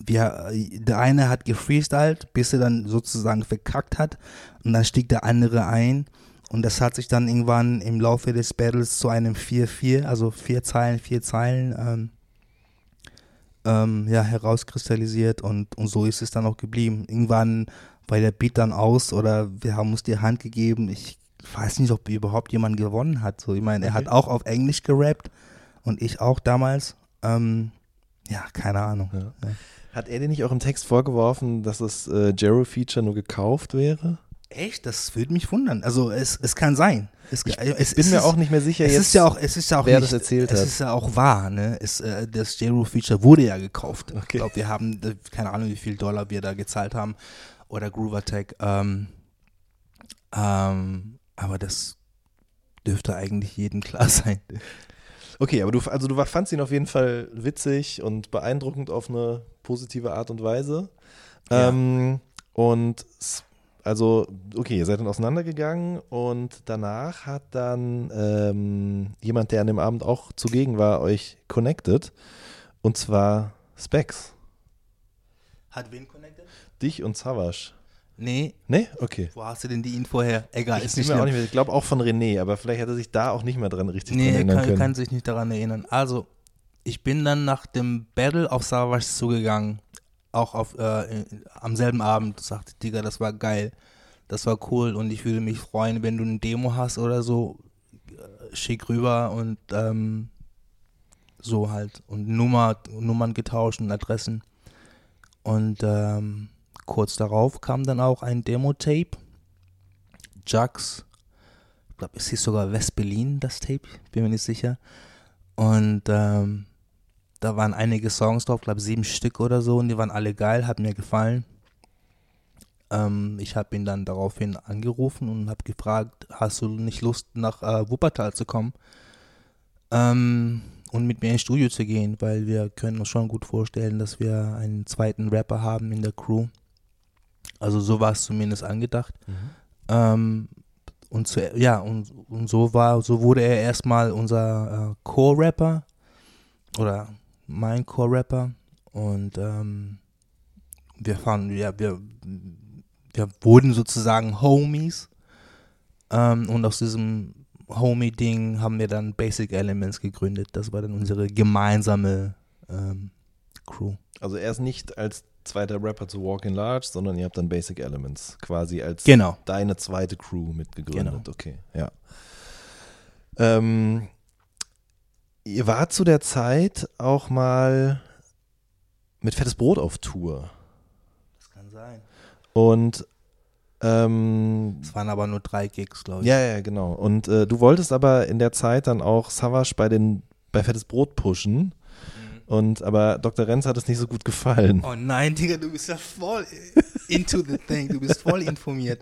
der eine hat gefreestylt, bis er dann sozusagen verkackt hat. Und dann stieg der andere ein. Und das hat sich dann irgendwann im Laufe des Battles zu einem 4-4, also vier Zeilen, vier Zeilen, ähm, ähm, ja, herauskristallisiert und, und so ist es dann auch geblieben. Irgendwann war der Beat dann aus oder wir haben uns die Hand gegeben. Ich weiß nicht, ob überhaupt jemand gewonnen hat. So, ich meine, er hat auch auf Englisch gerappt und ich auch damals. Ähm, ja, keine Ahnung. Ja. Ja. Hat er dir nicht auch im Text vorgeworfen, dass das äh, Jero-Feature nur gekauft wäre? Echt? Das würde mich wundern. Also es, es kann sein. Es, Ich, es, ich bin es mir ist, auch nicht mehr sicher es jetzt. ist ja auch, es ist ja auch wer nicht, das erzählt es hat. ist ja auch wahr, ne? Es, äh, das J-Ro-Feature wurde ja gekauft. Okay. Ich glaube, wir haben, äh, keine Ahnung, wie viel Dollar wir da gezahlt haben. Oder Groovertech. Ähm, ähm, aber das dürfte eigentlich jedem klar sein. Okay, aber du, also du fandst ihn auf jeden Fall witzig und beeindruckend auf eine positive Art und Weise. Ja. Ähm, und also, okay, ihr seid dann auseinandergegangen und danach hat dann ähm, jemand, der an dem Abend auch zugegen war, euch connected. Und zwar Specs. Hat wen? Dich und Savage. Nee, Nee? Okay. wo hast du denn die Info her? Egal, Ich, ist nicht auch nicht mehr, ich glaube auch von René, aber vielleicht hat er sich da auch nicht mehr dran richtig dran Nee, erinnern kann, können. kann sich nicht daran erinnern. Also, ich bin dann nach dem Battle auf Savage zugegangen. Auch auf, äh, am selben Abend sagte Digga, das war geil. Das war cool und ich würde mich freuen, wenn du eine Demo hast oder so. äh, Schick rüber und ähm, so halt. Und Nummer, Nummern getauscht und Adressen. Und ähm, kurz darauf kam dann auch ein Demo-Tape. Jax, ich glaube, es hieß sogar West-Berlin, das Tape, bin mir nicht sicher. Und ähm, da waren einige Songs drauf, glaube sieben Stück oder so, und die waren alle geil, hat mir gefallen. Ähm, ich habe ihn dann daraufhin angerufen und habe gefragt, hast du nicht Lust, nach äh, Wuppertal zu kommen ähm, und mit mir ins Studio zu gehen, weil wir können uns schon gut vorstellen, dass wir einen zweiten Rapper haben in der Crew. Also so war es zumindest angedacht. Mhm. Ähm, und zu, ja, und, und so war, so wurde er erstmal unser äh, Core-Rapper oder mein Core-Rapper. Und ähm, wir fanden, ja, wir, wir wurden sozusagen Homies. Ähm, und aus diesem Homie-Ding haben wir dann Basic Elements gegründet. Das war dann unsere gemeinsame ähm, Crew. Also er ist nicht als zweiter Rapper zu Walk in Large, sondern ihr habt dann Basic Elements quasi als Genau. deine zweite Crew mitgegründet. Genau. Okay, ja. Ähm, ihr wart zu der Zeit auch mal mit Fettes Brot auf Tour. Das kann sein. Und ähm, Es waren aber nur drei Gigs, glaube ich. ja, ja, genau. Und äh, du wolltest aber in der Zeit dann auch Savage bei den bei Fettes Brot pushen. Und aber Dr. Renz hat es nicht so gut gefallen. Oh nein, Digga, du bist ja voll into the thing. Du bist voll informiert.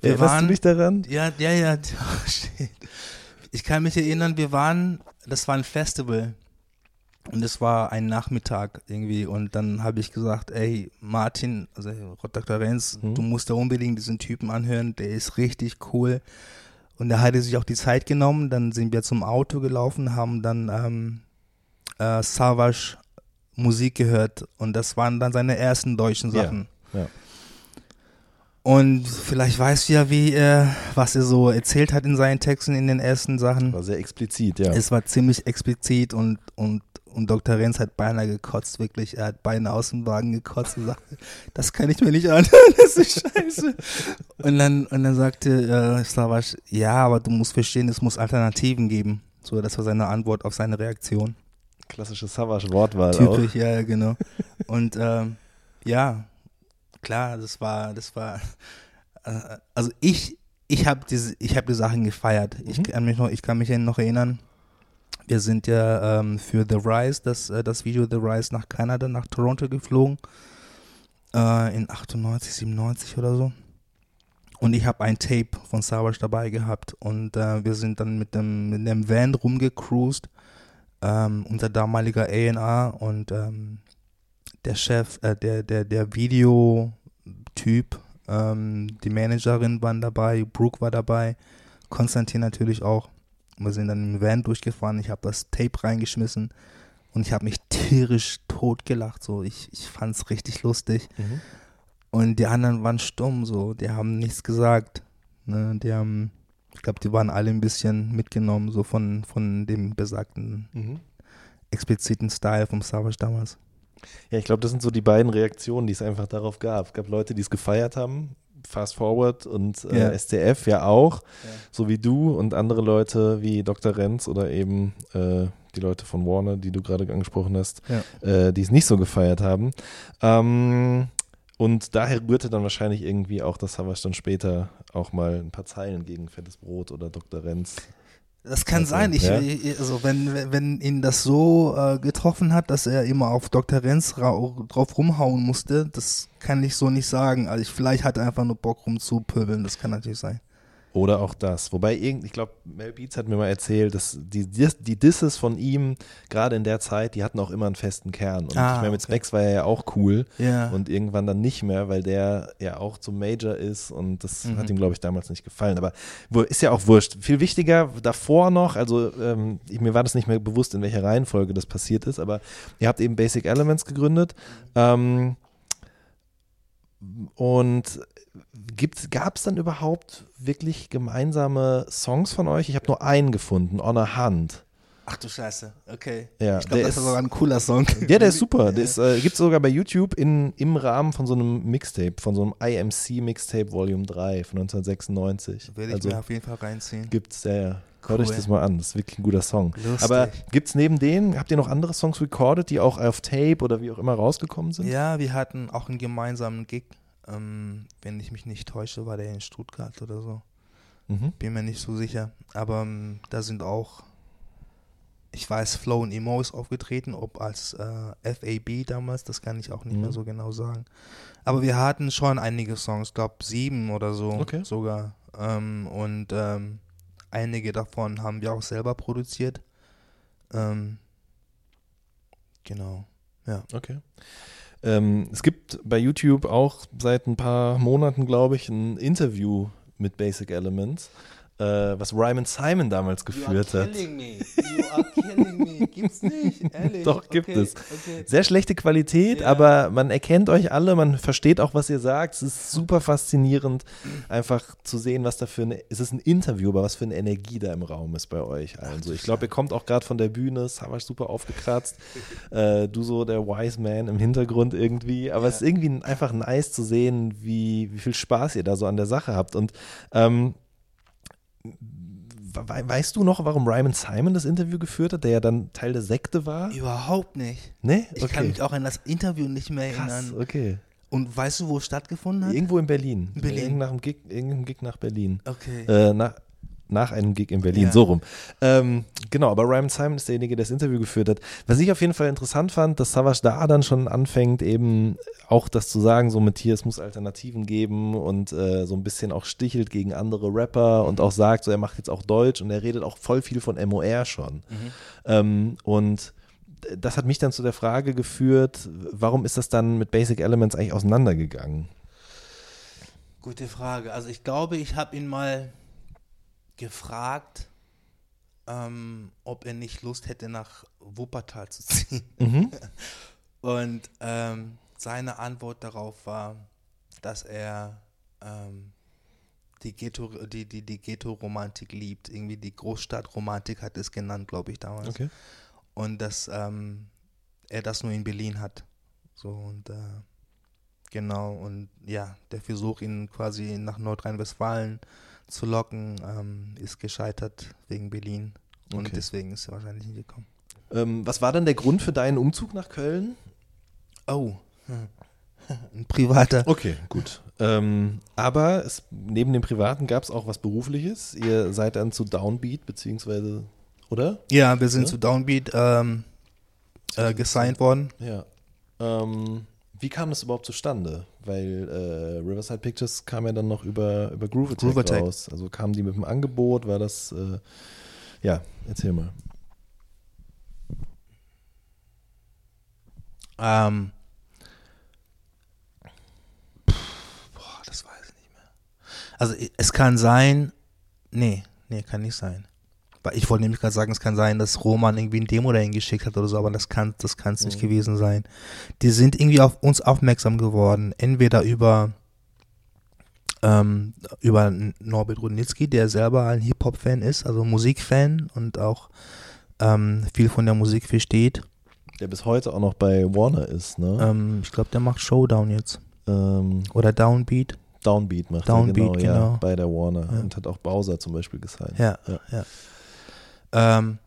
Wir Erinnerst waren, du dich daran? ja, ja, ja. Oh, shit. Ich kann mich erinnern, wir waren das war ein Festival. Und es war ein Nachmittag irgendwie. Und dann habe ich gesagt, ey, Martin, also Dr. Renz, Mhm. du musst da unbedingt diesen Typen anhören, der ist richtig cool. Und er hatte sich auch die Zeit genommen. Dann sind wir zum Auto gelaufen, haben dann ähm, äh, Savage Musik gehört. Und das waren dann seine ersten deutschen Ja, Sachen. ja. Und vielleicht weißt du ja, wie er, was er so erzählt hat in seinen Texten, in den ersten Sachen. War sehr explizit, ja. Es war ziemlich explizit und, und, und Dr. Renz hat beinahe gekotzt, wirklich. Er hat beinahe aus dem Wagen gekotzt und sagte, das kann ich mir nicht anhören, das ist scheiße. Und dann, und dann sagte äh, Savage, ja, aber du musst verstehen, es muss Alternativen geben. So, das war seine Antwort auf seine Reaktion. Klassische Savage-Wortwahl auch. Typisch, ja, ja, genau. Und ähm, ja, klar, das war, das war, äh, also ich, ich habe diese, ich habe die Sachen gefeiert. Ich Mhm. kann mich noch, ich kann mich noch erinnern. Wir sind ja ähm, für The Rise, das, äh, das Video The Rise nach Kanada, nach Toronto geflogen. Äh, in 98, 97 oder so. Und ich habe ein Tape von Savage dabei gehabt. Und äh, wir sind dann mit dem, mit dem Van rumgecruised. Ähm, unser damaliger A&R und ähm, der Chef, äh, der, der, der Videotyp, ähm, die Managerin waren dabei, Brooke war dabei, Konstantin natürlich auch. Wir sind dann im Van durchgefahren, ich habe das Tape reingeschmissen und ich habe mich tierisch totgelacht. So, ich, ich fand es richtig lustig. Mhm. Und die anderen waren stumm, so, die haben nichts gesagt. Ne? Die haben, ich glaube, die waren alle ein bisschen mitgenommen, so von, von dem besagten Mhm. expliziten Style vom Savage damals. Ja, ich glaube, das sind so die beiden Reaktionen, die es einfach darauf gab. Es gab Leute, die es gefeiert haben, Fast Forward und äh, Ja. SCF ja auch, Ja. so wie du und andere Leute wie Dr. Renz oder eben äh, die Leute von Warner, die du gerade angesprochen hast, Ja. äh, die es nicht so gefeiert haben. Ähm, und daher rührte dann wahrscheinlich irgendwie auch, dass Savage dann später auch mal ein paar Zeilen gegen Fettes Brot oder Dr. Renz. Das kann Also, sein. Ich, ja. also wenn, wenn- ihn das so äh, getroffen hat, dass er immer auf Dr. Renz ra drauf rumhauen musste, das kann ich so nicht sagen. Also ich, vielleicht hat er einfach nur Bock rumzupöbeln, das kann natürlich sein. Oder auch das. Wobei, irgend- ich glaube, Mel Beats hat mir mal erzählt, dass die, die Disses von ihm, gerade in der Zeit, die hatten auch immer einen festen Kern. Und Ah, ich meine, mit okay. Specs war er ja auch cool. Ja. Und irgendwann dann nicht mehr, weil der ja auch zum Major ist und das Mhm. hat ihm, glaube ich, damals nicht gefallen. Aber ist ja auch wurscht. Viel wichtiger davor noch, also ähm, ich, mir war das nicht mehr bewusst, in welcher Reihenfolge das passiert ist, aber ihr habt eben Basic Elements gegründet. Ähm, und gab es dann überhaupt wirklich gemeinsame Songs von euch? Ich habe nur einen gefunden, On a Hand. Ach du Scheiße, okay. Ja, ich glaube, der das ist sogar ein cooler Song. Ja, der ist super. Der ist, äh, gibt es sogar bei YouTube in, im Rahmen von so einem Mixtape, von so einem IMC Mixtape Volume 3 von 1996. Werde ich also mir auf jeden Fall reinziehen. gibt's, ja, ja. Hört euch Cool. das mal an, das ist wirklich ein guter Song. Lustig. Aber gibt's neben denen, habt ihr noch andere Songs recorded, die auch auf Tape oder wie auch immer rausgekommen sind? Ja, wir hatten auch einen gemeinsamen Gig. Ähm, wenn ich mich nicht täusche, war der in Stuttgart oder so. Mhm. Bin mir nicht so sicher. Aber ähm, da sind auch, ich weiß, Flow und Emo ist aufgetreten, ob als äh, FAB damals, das kann ich auch nicht Mhm. mehr so genau sagen. Aber wir hatten schon einige Songs, glaube sieben oder so Okay. sogar. Ähm, und ähm, einige davon haben wir auch selber produziert. Ähm, genau. Okay. Ähm, es gibt bei YouTube auch seit ein paar Monaten, glaube ich, ein Interview mit Basic Elements, äh, was Ryman Simon damals geführt hat. me. You are killing me. Gibt's nicht, ehrlich. Doch, gibt okay, es. Okay. Sehr schlechte Qualität, Ja. aber man erkennt euch alle, man versteht auch, was ihr sagt. Es ist super faszinierend, einfach zu sehen, was da für eine, es ist ein Interview, aber was für eine Energie da im Raum ist bei euch. Also ich glaube, ihr kommt auch gerade von der Bühne, Savage super aufgekratzt, äh, du so der Wise Man im Hintergrund irgendwie, aber es ist irgendwie einfach nice zu sehen, wie, wie viel Spaß ihr da so an der Sache habt und ähm, Weißt du noch, warum Ryman Simon das Interview geführt hat, der ja dann Teil der Sekte war? Überhaupt nicht. Nee? Ich kann mich auch an das Interview nicht mehr Krass, erinnern. okay. Und weißt du, wo es stattgefunden hat? Irgendwo in Berlin. In Berlin. Irgend nach dem Gig, irgendein Gig nach Berlin. Okay. Äh, nach, nach einem Gig in Berlin, Ja. so rum. Ähm, genau, aber Ryan Simon ist derjenige, der das Interview geführt hat. Was ich auf jeden Fall interessant fand, dass Savage da dann schon anfängt, eben auch das zu sagen, so mit hier, es muss Alternativen geben und äh, so ein bisschen auch stichelt gegen andere Rapper und auch sagt, so er macht jetzt auch Deutsch und er redet auch voll viel von MOR schon. Ähm, und das hat mich dann zu der Frage geführt, warum ist das dann mit Basic Elements eigentlich auseinandergegangen? Gute Frage. Also ich glaube, ich habe ihn mal gefragt, ähm, ob er nicht Lust hätte, nach Wuppertal zu ziehen. Und ähm, seine Antwort darauf war, dass er ähm, die Ghetto, die, die, die Ghetto-Romantik liebt. Irgendwie die Großstadtromantik hat es genannt, glaube ich, damals. Und dass ähm, er das nur in Berlin hat. So und äh, genau und ja, der Versuch, ihn quasi nach Nordrhein-Westfalen zu locken, ähm, ist gescheitert wegen Berlin. Und Okay. deswegen ist er wahrscheinlich nicht gekommen. Ähm, was war dann der Grund für deinen Umzug nach Köln? Oh. Ein privater. Okay, gut. Ähm, aber es, neben dem Privaten gab es auch was Berufliches. Ihr seid dann zu Downbeat, beziehungsweise, oder? Ja, wir sind Ja? zu Downbeat ähm, äh, gesigned worden. Ja. Ähm, wie kam das überhaupt zustande? Weil äh, Riverside Pictures kam ja dann noch über, über Groove Attack, Groove Attack. raus. Also kamen die mit dem Angebot? War das, äh, ja, erzähl mal. Ähm, pff, boah, das weiß ich nicht mehr. Also es kann sein, nee, nee, kann nicht sein. Ich wollte nämlich gerade sagen, es kann sein, dass Roman irgendwie ein Demo dahin geschickt hat oder so, aber das kann das kann's nicht gewesen sein. Die sind irgendwie auf uns aufmerksam geworden, entweder über ähm, über Norbert Rudnitzky, der selber ein Hip-Hop-Fan ist, also Musikfan und auch ähm, viel von der Musik versteht. Der bis heute auch noch bei Warner ist, ne? Ähm, ich glaube, der macht Showdown jetzt. Ähm, Oder Downbeat. Downbeat macht Downbeat, er, genau, ja, genau. bei der Warner. Ja. Und hat auch Bowser zum Beispiel gesigned. Ja, Ja. ja. Ähm,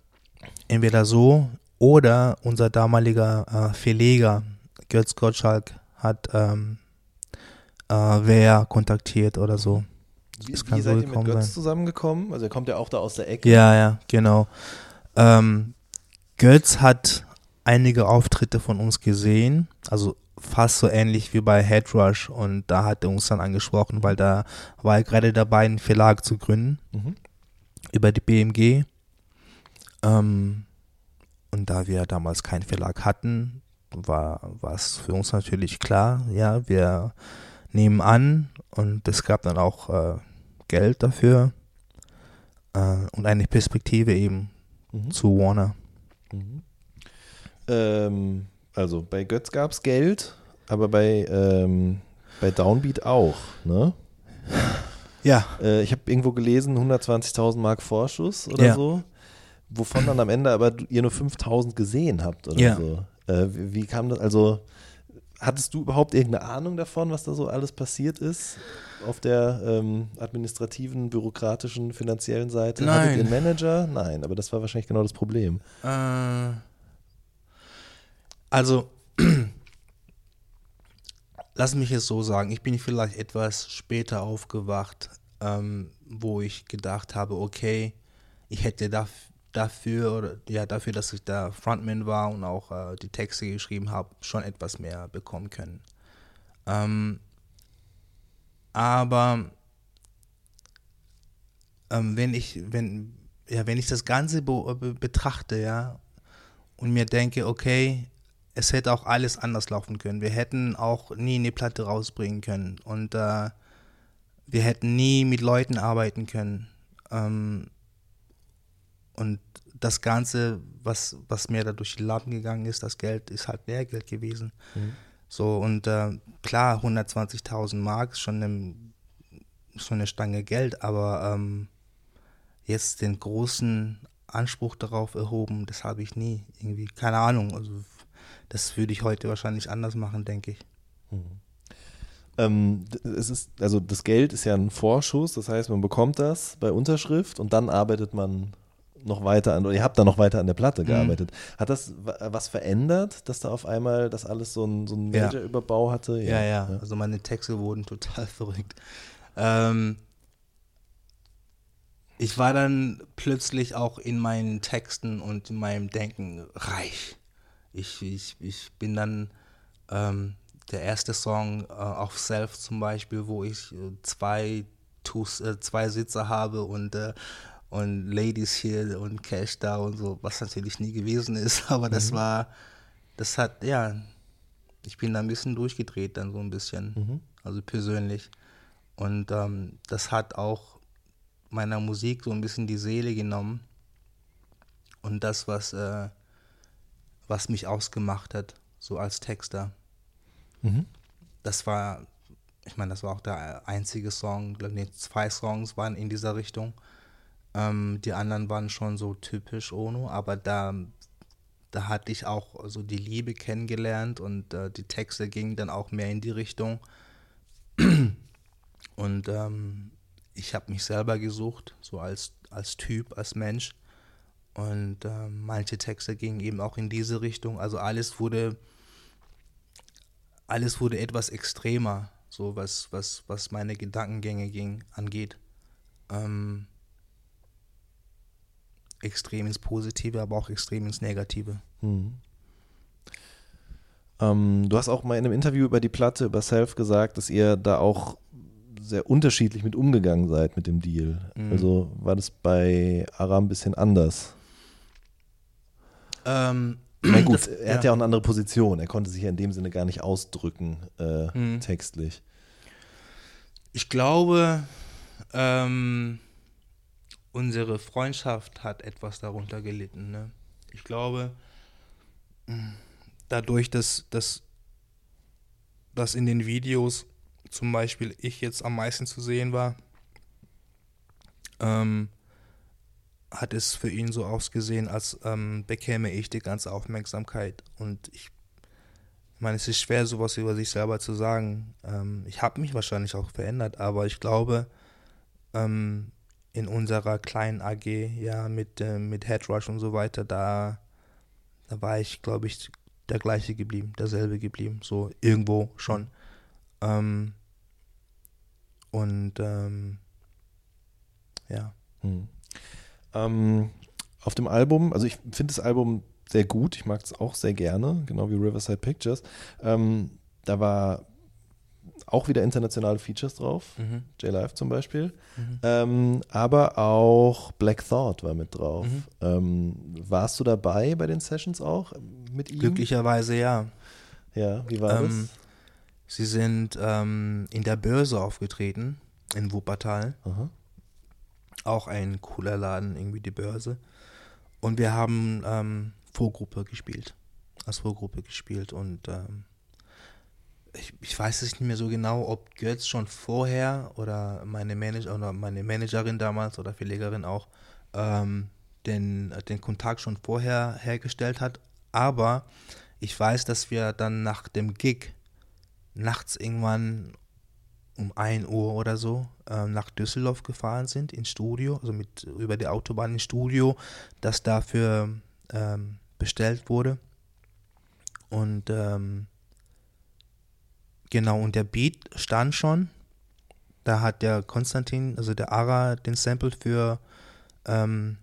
entweder so oder unser damaliger äh, Verleger Götz Gottschalk hat ähm, äh, wer kontaktiert oder so. Wie, Das kann wie seid ihr mit Götz sein. zusammengekommen? Also er kommt ja auch da aus der Ecke. Ja, ja, genau. Ähm, Götz hat einige Auftritte von uns gesehen, also fast so ähnlich wie bei Headrush und da hat er uns dann angesprochen, weil da war er gerade dabei, einen Verlag zu gründen. Mhm. über die BMG. Ähm, und da wir damals keinen Verlag hatten, war war es für uns natürlich klar, ja, wir nehmen an und es gab dann auch äh, Geld dafür äh, und eine Perspektive eben Mhm. zu Warner. Mhm. Ähm, also bei Götz gab es Geld, aber bei, ähm, bei Downbeat auch, ne? Ja. Äh, ich habe irgendwo gelesen, 120.000 Mark Vorschuss oder Ja. so, wovon dann am Ende aber ihr nur 5.000 gesehen habt oder Ja. so. Äh, wie, wie kam das, also hattest du überhaupt irgendeine Ahnung davon, was da so alles passiert ist? Auf der ähm, administrativen, bürokratischen, finanziellen Seite? Hattet Nein. ihr einen Manager? Nein, aber das war wahrscheinlich genau das Problem. Äh, also, lass mich es so sagen, ich bin vielleicht etwas später aufgewacht, ähm, wo ich gedacht habe, okay, ich hätte daf dafür, ja, dafür, dass ich da Frontman war und auch äh, die Texte geschrieben habe, schon etwas mehr bekommen können. Ähm, aber ähm, wenn ich, wenn, ja, wenn ich das Ganze be betrachte, ja, und mir denke, okay, es hätte auch alles anders laufen können. Wir hätten auch nie eine Platte rausbringen können und äh, wir hätten nie mit Leuten arbeiten können. Ähm, und das Ganze, was, was mir da durch die Lappen gegangen ist, das Geld ist halt Lehrgeld gewesen. So, und äh, klar, 120.000 Mark ist schon eine, schon eine Stange Geld, aber ähm, jetzt den großen Anspruch darauf erhoben, das habe ich nie. Irgendwie, keine Ahnung. Also, das würde ich heute wahrscheinlich anders machen, denke ich. Ähm, d- es ist, also das Geld ist ja ein Vorschuss, das heißt, man bekommt das bei Unterschrift und dann arbeitet man noch weiter an, oder ihr habt da noch weiter an der Mhm. Platte gearbeitet. Hat das wa- was verändert, dass da auf einmal das alles so ein, so ein Ja. Major-Überbau hatte? Ja, ja, Also meine Texte wurden total verrückt. Ähm, ich war dann plötzlich auch in meinen Texten und in meinem Denken reich. Ich, ich, ich bin dann ähm, der erste Song äh, auf Self zum Beispiel, wo ich äh, zwei, Tus, äh, zwei Sitze habe und, äh, und Ladies hier und Cash da und so, was natürlich nie gewesen ist, aber das war, das hat, ja, ich bin da ein bisschen durchgedreht dann so ein bisschen, also persönlich. Und ähm, das hat auch meiner Musik so ein bisschen die Seele genommen und das, was, äh, was mich ausgemacht hat, so als Texter. Das war, ich meine, das war auch der einzige Song, glaub, nee, zwei Songs waren in dieser Richtung. Ähm, die anderen waren schon so typisch Ono, aber da, da hatte ich auch so die Liebe kennengelernt und äh, die Texte gingen dann auch mehr in die Richtung. Und ähm, ich habe mich selber gesucht, so als, als Typ, als Mensch. Und ähm, manche Texte gingen eben auch in diese Richtung. Also alles wurde, alles wurde etwas extremer, so was, was, was meine Gedankengänge ging, angeht. Ähm, extrem ins Positive, aber auch extrem ins Negative. Ähm, du hast auch mal in einem Interview über die Platte, über Self gesagt, dass ihr da auch sehr unterschiedlich mit umgegangen seid mit dem Deal. Also war das bei Aram ein bisschen anders. Ähm, meine, gut, das- er hat ja auch eine andere Position. Er konnte sich ja in dem Sinne gar nicht ausdrücken, äh, textlich. Ich glaube, ähm, unsere Freundschaft hat etwas darunter gelitten. Ne? Ich glaube, mh, dadurch, dass, dass, dass in den Videos zum Beispiel ich jetzt am meisten zu sehen war, ähm, hat es für ihn so ausgesehen, als ähm, bekäme ich die ganze Aufmerksamkeit. Und ich ich meine, es ist schwer, sowas über sich selber zu sagen. Ähm, ich habe mich wahrscheinlich auch verändert, aber ich glaube, ähm, in unserer kleinen AG, ja, mit, äh, mit Headrush und so weiter, da, da war ich, glaube ich, der gleiche geblieben, derselbe geblieben, so irgendwo schon. Ähm, und ähm, ja. Hm. Ähm, auf dem Album, also ich finde das Album sehr gut, ich mag es auch sehr gerne, genau wie Riverside Pictures. Ähm, da war auch wieder internationale Features drauf, Mhm. J-Live zum Beispiel, ähm, aber auch Black Thought war mit drauf. Mhm. Ähm, warst du dabei bei den Sessions auch mit ihm? Glücklicherweise ja. Ja, wie war Ähm, Sie sind ähm, in der Börse aufgetreten, in Wuppertal. das? Aha. Auch ein cooler Laden, irgendwie die Börse. Und wir haben ähm, Vorgruppe gespielt. Als Vorgruppe gespielt. Und ähm, ich, ich weiß es nicht mehr so genau, ob Götz schon vorher oder meine Manager oder meine Managerin damals oder Verlegerin auch ähm, den, den Kontakt schon vorher hergestellt hat. Aber ich weiß, dass wir dann nach dem Gig nachts irgendwann um 1 Uhr oder so ähm, nach Düsseldorf gefahren sind ins Studio, also mit über die Autobahn ins Studio, das dafür ähm, bestellt wurde. Und ähm, genau, und der Beat stand schon. Da hat der Konstantin, also der Ara, den Sample für ähm,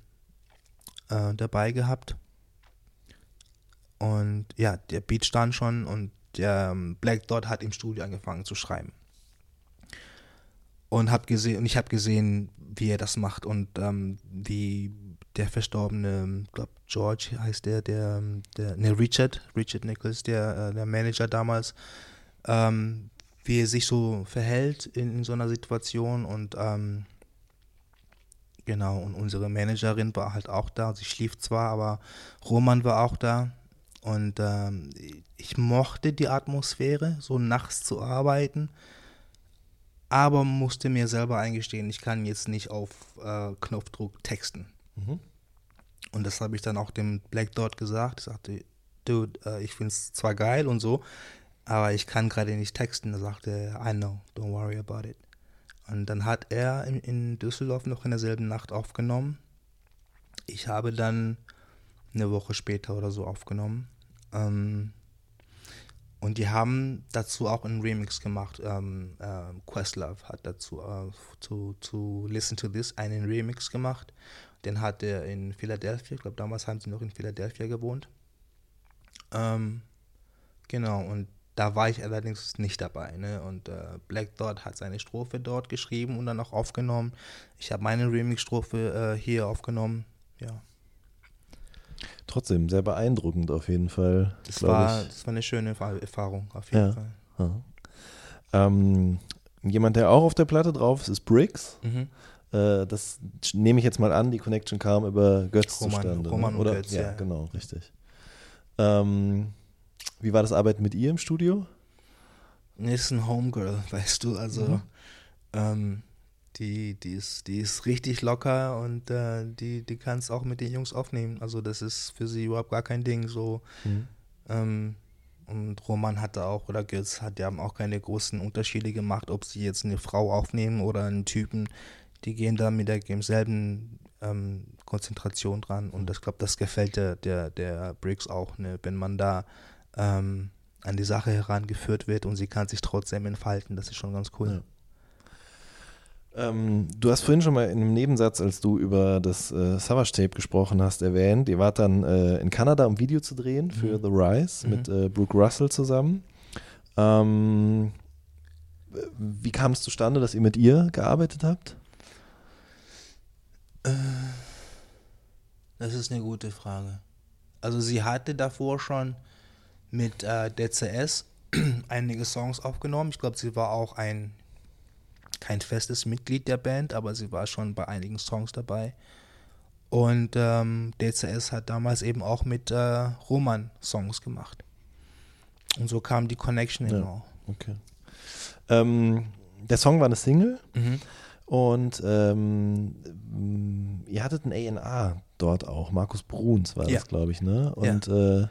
äh, dabei gehabt. Und ja, der Beat stand schon und der ähm, Black Dot hat im Studio angefangen zu schreiben. Und hab gesehen, und ich habe gesehen, wie er das macht und ähm, wie der verstorbene, glaube George heißt der, der, der, ne Richard, Richard Nichols, der, äh, der Manager damals, ähm, wie er sich so verhält in, in so einer Situation und ähm, genau, und unsere Managerin war halt auch da, sie schlief zwar, aber Roman war auch da und ähm, ich mochte die Atmosphäre, so nachts zu arbeiten, aber musste mir selber eingestehen, ich kann jetzt nicht auf äh, Knopfdruck texten. Mhm. Und das habe ich dann auch dem Black Dot gesagt. Ich sagte, Dude, äh, ich finde es zwar geil und so, aber ich kann gerade nicht texten. Da sagte er, I know, don't worry about it. Und dann hat er in, in Düsseldorf noch in derselben Nacht aufgenommen. Ich habe dann eine Woche später oder so aufgenommen. Ähm, Und die haben dazu auch einen Remix gemacht. Ähm, ähm, Questlove hat dazu äh, zu, zu Listen to This einen Remix gemacht. Den hat er in Philadelphia, ich glaube damals haben sie noch in Philadelphia gewohnt. Ähm, genau, und da war ich allerdings nicht dabei. Ne? Und äh, Black Dot hat seine Strophe dort geschrieben und dann auch aufgenommen. Ich habe meine Remix-Strophe äh, hier aufgenommen. Ja. Trotzdem sehr beeindruckend auf jeden Fall. Das war, ich. das war eine schöne Erfa- Erfahrung, auf jeden Ja. Fall. Ja. Ähm, jemand, der auch auf der Platte drauf ist, ist Briggs. Mhm. Äh, das nehme ich jetzt mal an, die Connection kam über Götz Roman- zustande. Roman ne? und Oder? Götz, ja, ja. genau, richtig. Ähm, wie war das Arbeiten mit ihr im Studio? Nee, ist ein Homegirl, weißt du, also Mhm. ähm, die, die, ist, die ist richtig locker und äh, die, die kann es auch mit den Jungs aufnehmen. Also das ist für sie überhaupt gar kein Ding. So ähm, und Roman hatte auch, oder Götz hat, die haben auch keine großen Unterschiede gemacht, ob sie jetzt eine Frau aufnehmen oder einen Typen. Die gehen da mit der demselben ähm, Konzentration dran und das glaube, das gefällt der, der, der Briggs auch, ne? wenn man da ähm, an die Sache herangeführt wird und sie kann sich trotzdem entfalten, das ist schon ganz cool. Ja. Ähm, du hast vorhin schon mal in einem Nebensatz, als du über das äh, Savage Tape gesprochen hast, erwähnt, ihr wart dann äh, in Kanada, um Video zu drehen für Mhm. The Rise Mhm. mit äh, Brooke Russell zusammen. Ähm, wie kam es zustande, dass ihr mit ihr gearbeitet habt? Das ist eine gute Frage. Also sie hatte davor schon mit äh, DCS einige Songs aufgenommen. Ich glaube, sie war auch ein kein festes Mitglied der Band, aber sie war schon bei einigen Songs dabei. Und ähm, DCS hat damals eben auch mit äh, Roman Songs gemacht. Und so kam die Connection Ja. eben auch. Okay. Ähm, der Song war eine Single Mhm. und ähm, ihr hattet ein A&R dort auch. Markus Bruns war Ja. das, glaube ich, ne? Und äh,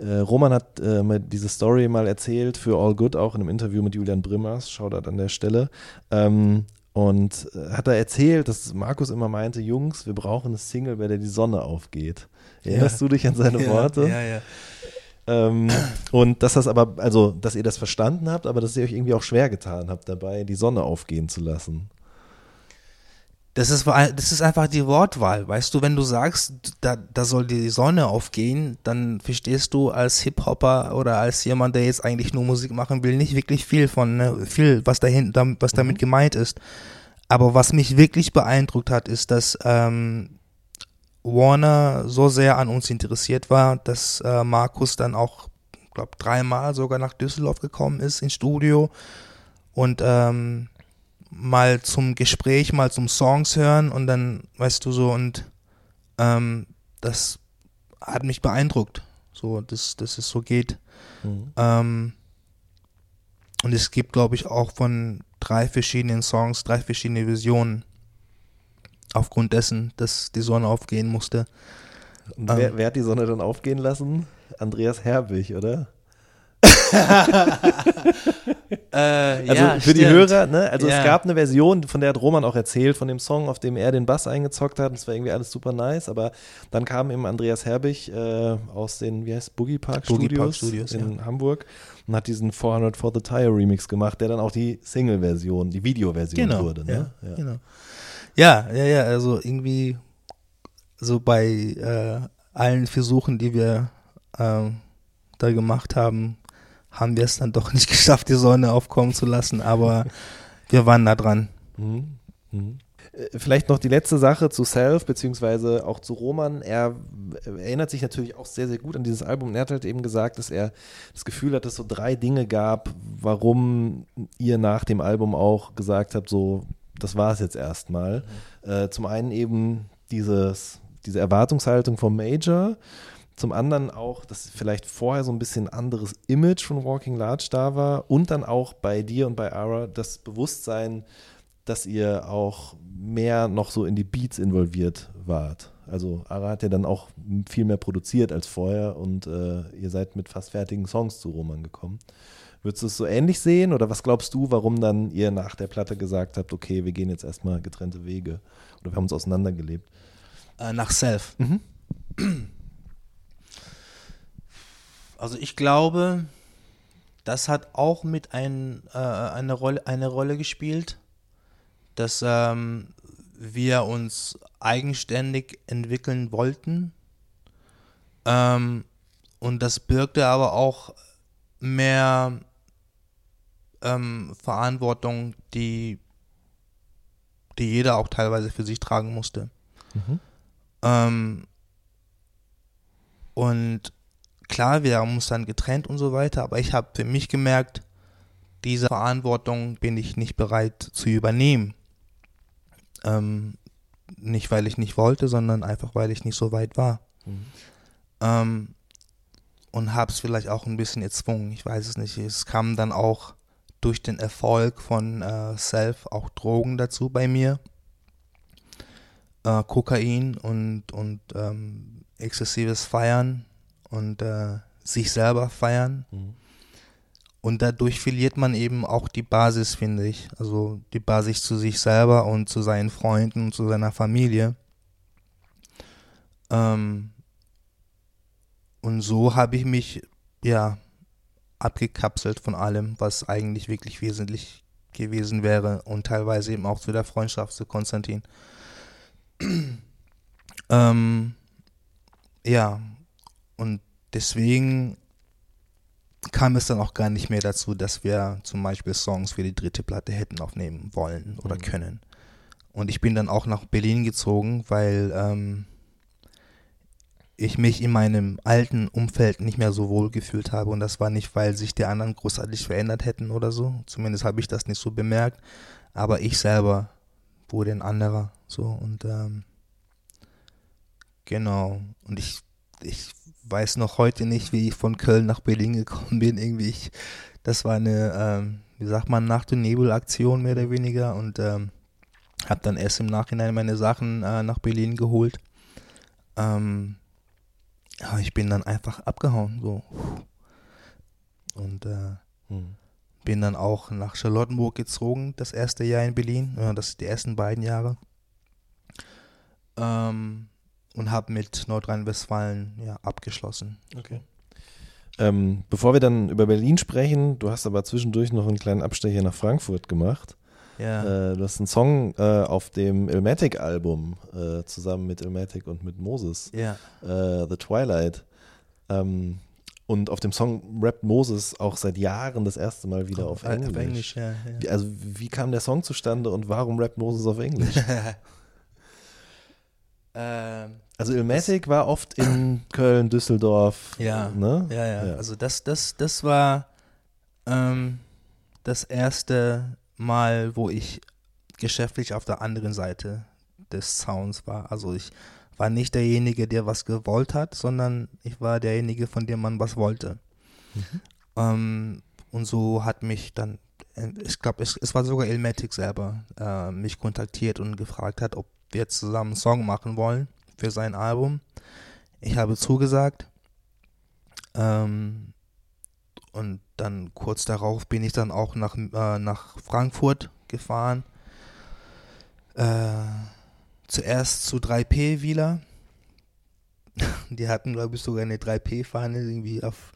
äh, Roman hat äh, mir diese Story mal erzählt für All Good, auch in einem Interview mit Julian Brimmers, Shoutout an der Stelle. Ähm, und äh, hat er erzählt, dass Markus immer meinte, Jungs, wir brauchen eine Single, bei der die Sonne aufgeht. Erinnerst du dich an seine ja, Worte? Ja, ja. Ähm, und dass das aber, also, dass ihr das verstanden habt, aber dass ihr euch irgendwie auch schwer getan habt, dabei die Sonne aufgehen zu lassen. Das ist, das ist einfach die Wortwahl. Weißt du, wenn du sagst, da, da soll die Sonne aufgehen, dann verstehst du als Hip-Hopper oder als jemand, der jetzt eigentlich nur Musik machen will, nicht wirklich viel von, ne, viel, was, dahin, was damit gemeint ist. Aber was mich wirklich beeindruckt hat, ist, dass ähm, Warner so sehr an uns interessiert war, dass äh, Markus dann auch, glaube dreimal sogar nach Düsseldorf gekommen ist ins Studio und ähm, mal zum Gespräch, mal zum Songs hören und dann, weißt du so, und ähm, das hat mich beeindruckt, so, dass, dass es so geht. Ähm, und es gibt, glaube ich, auch von drei verschiedenen Songs, drei verschiedene Visionen. Aufgrund dessen, dass die Sonne aufgehen musste. Und Ähm. wer, wer hat die Sonne dann aufgehen lassen? Andreas Herbig, oder? Äh, Also für die Hörer, ne? Also Ja. es gab eine Version, von der hat Roman auch erzählt, von dem Song, auf dem er den Bass eingezockt hat. Das war irgendwie alles super nice, aber dann kam eben Andreas Herbig äh, aus den, wie heißt Boogie Park Boogie Studios, Park Studios, in Hamburg und hat diesen 400 for the Tire Remix gemacht, der dann auch die Single-Version, die Videoversion Genau, wurde. Ne? ja, genau. Ja, ja, ja, also irgendwie so bei äh, allen Versuchen, die wir ähm, da gemacht haben, haben wir es dann doch nicht geschafft, die Sonne aufkommen zu lassen, aber wir waren da dran. Mhm. Mhm. Äh, Vielleicht noch die letzte Sache zu Self, beziehungsweise auch zu Roman. Er äh, erinnert sich natürlich auch sehr, sehr gut an dieses Album. Er hat halt eben gesagt, dass er das Gefühl hat, dass es so drei Dinge gab, warum ihr nach dem Album auch gesagt habt, so, das war es jetzt erstmal. Äh, zum einen eben dieses, diese Erwartungshaltung vom Major. Zum anderen auch, dass vielleicht vorher so ein bisschen anderes Image von Walking Large da war und dann auch bei dir und bei Ara das Bewusstsein, dass ihr auch mehr noch so in die Beats involviert wart. Also Ara hat ja dann auch viel mehr produziert als vorher und äh, ihr seid mit fast fertigen Songs zu Roman gekommen. Würdest du es so ähnlich sehen oder was glaubst du, warum dann ihr nach der Platte gesagt habt, okay, wir gehen jetzt erstmal getrennte Wege oder wir haben uns auseinandergelebt? Äh, nach Self. Mhm. Also ich glaube, das hat auch mit ein, äh, eine, Rolle, eine Rolle gespielt, dass ähm, wir uns eigenständig entwickeln wollten. Ähm, und das birgte aber auch mehr ähm, Verantwortung, die, die jeder auch teilweise für sich tragen musste. Mhm. Ähm, und klar, wir haben uns dann getrennt und so weiter, aber ich habe für mich gemerkt, diese Verantwortung bin ich nicht bereit zu übernehmen. Ähm, nicht, weil ich nicht wollte, sondern einfach, weil ich nicht so weit war. Mhm. Ähm, und habe es vielleicht auch ein bisschen erzwungen. Ich weiß es nicht. Es kam dann auch durch den Erfolg von äh, Self auch Drogen dazu bei mir. Äh, Kokain und, und ähm, exzessives Feiern und äh, sich selber feiern. Mhm. Und dadurch verliert man eben auch die Basis, finde ich. Also die Basis zu sich selber und zu seinen Freunden und zu seiner Familie. Ähm, und so habe ich mich, ja, abgekapselt von allem, was eigentlich wirklich wesentlich gewesen wäre und teilweise eben auch zu der Freundschaft zu Konstantin. ähm, ja, und deswegen kam es dann auch gar nicht mehr dazu, dass wir zum Beispiel Songs für die dritte Platte hätten aufnehmen wollen oder Mhm. können. Und ich bin dann auch nach Berlin gezogen, weil ähm, ich mich in meinem alten Umfeld nicht mehr so wohl gefühlt habe. Und das war nicht, weil sich die anderen großartig verändert hätten oder so. Zumindest habe ich das nicht so bemerkt. Aber ich selber wurde ein anderer. So und ähm, genau. Und ich, ich weiß noch heute nicht, wie ich von Köln nach Berlin gekommen bin. Irgendwie, ich, das war eine, ähm, wie sagt man, Nacht- und Nebel-Aktion mehr oder weniger. Und ähm, habe dann erst im Nachhinein meine Sachen äh, nach Berlin geholt. Ähm, ja, ich bin dann einfach abgehauen, so. Und äh, Mhm. bin dann auch nach Charlottenburg gezogen, das erste Jahr in Berlin, ja, das die ersten beiden Jahre. Ähm, und habe mit Nordrhein-Westfalen ja, abgeschlossen. Okay. Ähm, bevor wir dann über Berlin sprechen, du hast aber zwischendurch noch einen kleinen Abstecher nach Frankfurt gemacht. Ja, Äh, du hast einen Song äh, auf dem Ilmatic-Album äh, zusammen mit Ilmatic und mit Moses, ja, äh, The Twilight. Ähm, und auf dem Song rappt Moses auch seit Jahren das erste Mal wieder auf Englisch. Auf Englisch, ja. Ja. also wie kam der Song zustande und warum rappt Moses auf Englisch? ähm, Also Ilmatic war oft in Köln, Düsseldorf. Ja, ne? Ja, ja, Ja. Also das, das, das war ähm, das erste Mal, wo ich geschäftlich auf der anderen Seite des Sounds war. Also ich war nicht derjenige, der was gewollt hat, sondern ich war derjenige, von dem man was wollte. Ähm, und so hat mich dann, ich glaube, es, es war sogar Ilmatic selber, äh, mich kontaktiert und gefragt hat, ob wir zusammen einen Song machen wollen für sein Album. Ich habe zugesagt. Ähm, und dann kurz darauf bin ich dann auch nach, äh, nach Frankfurt gefahren. Äh, zuerst zu 3P Wieler. Die hatten, glaube ich, sogar eine 3P-Fahne irgendwie auf,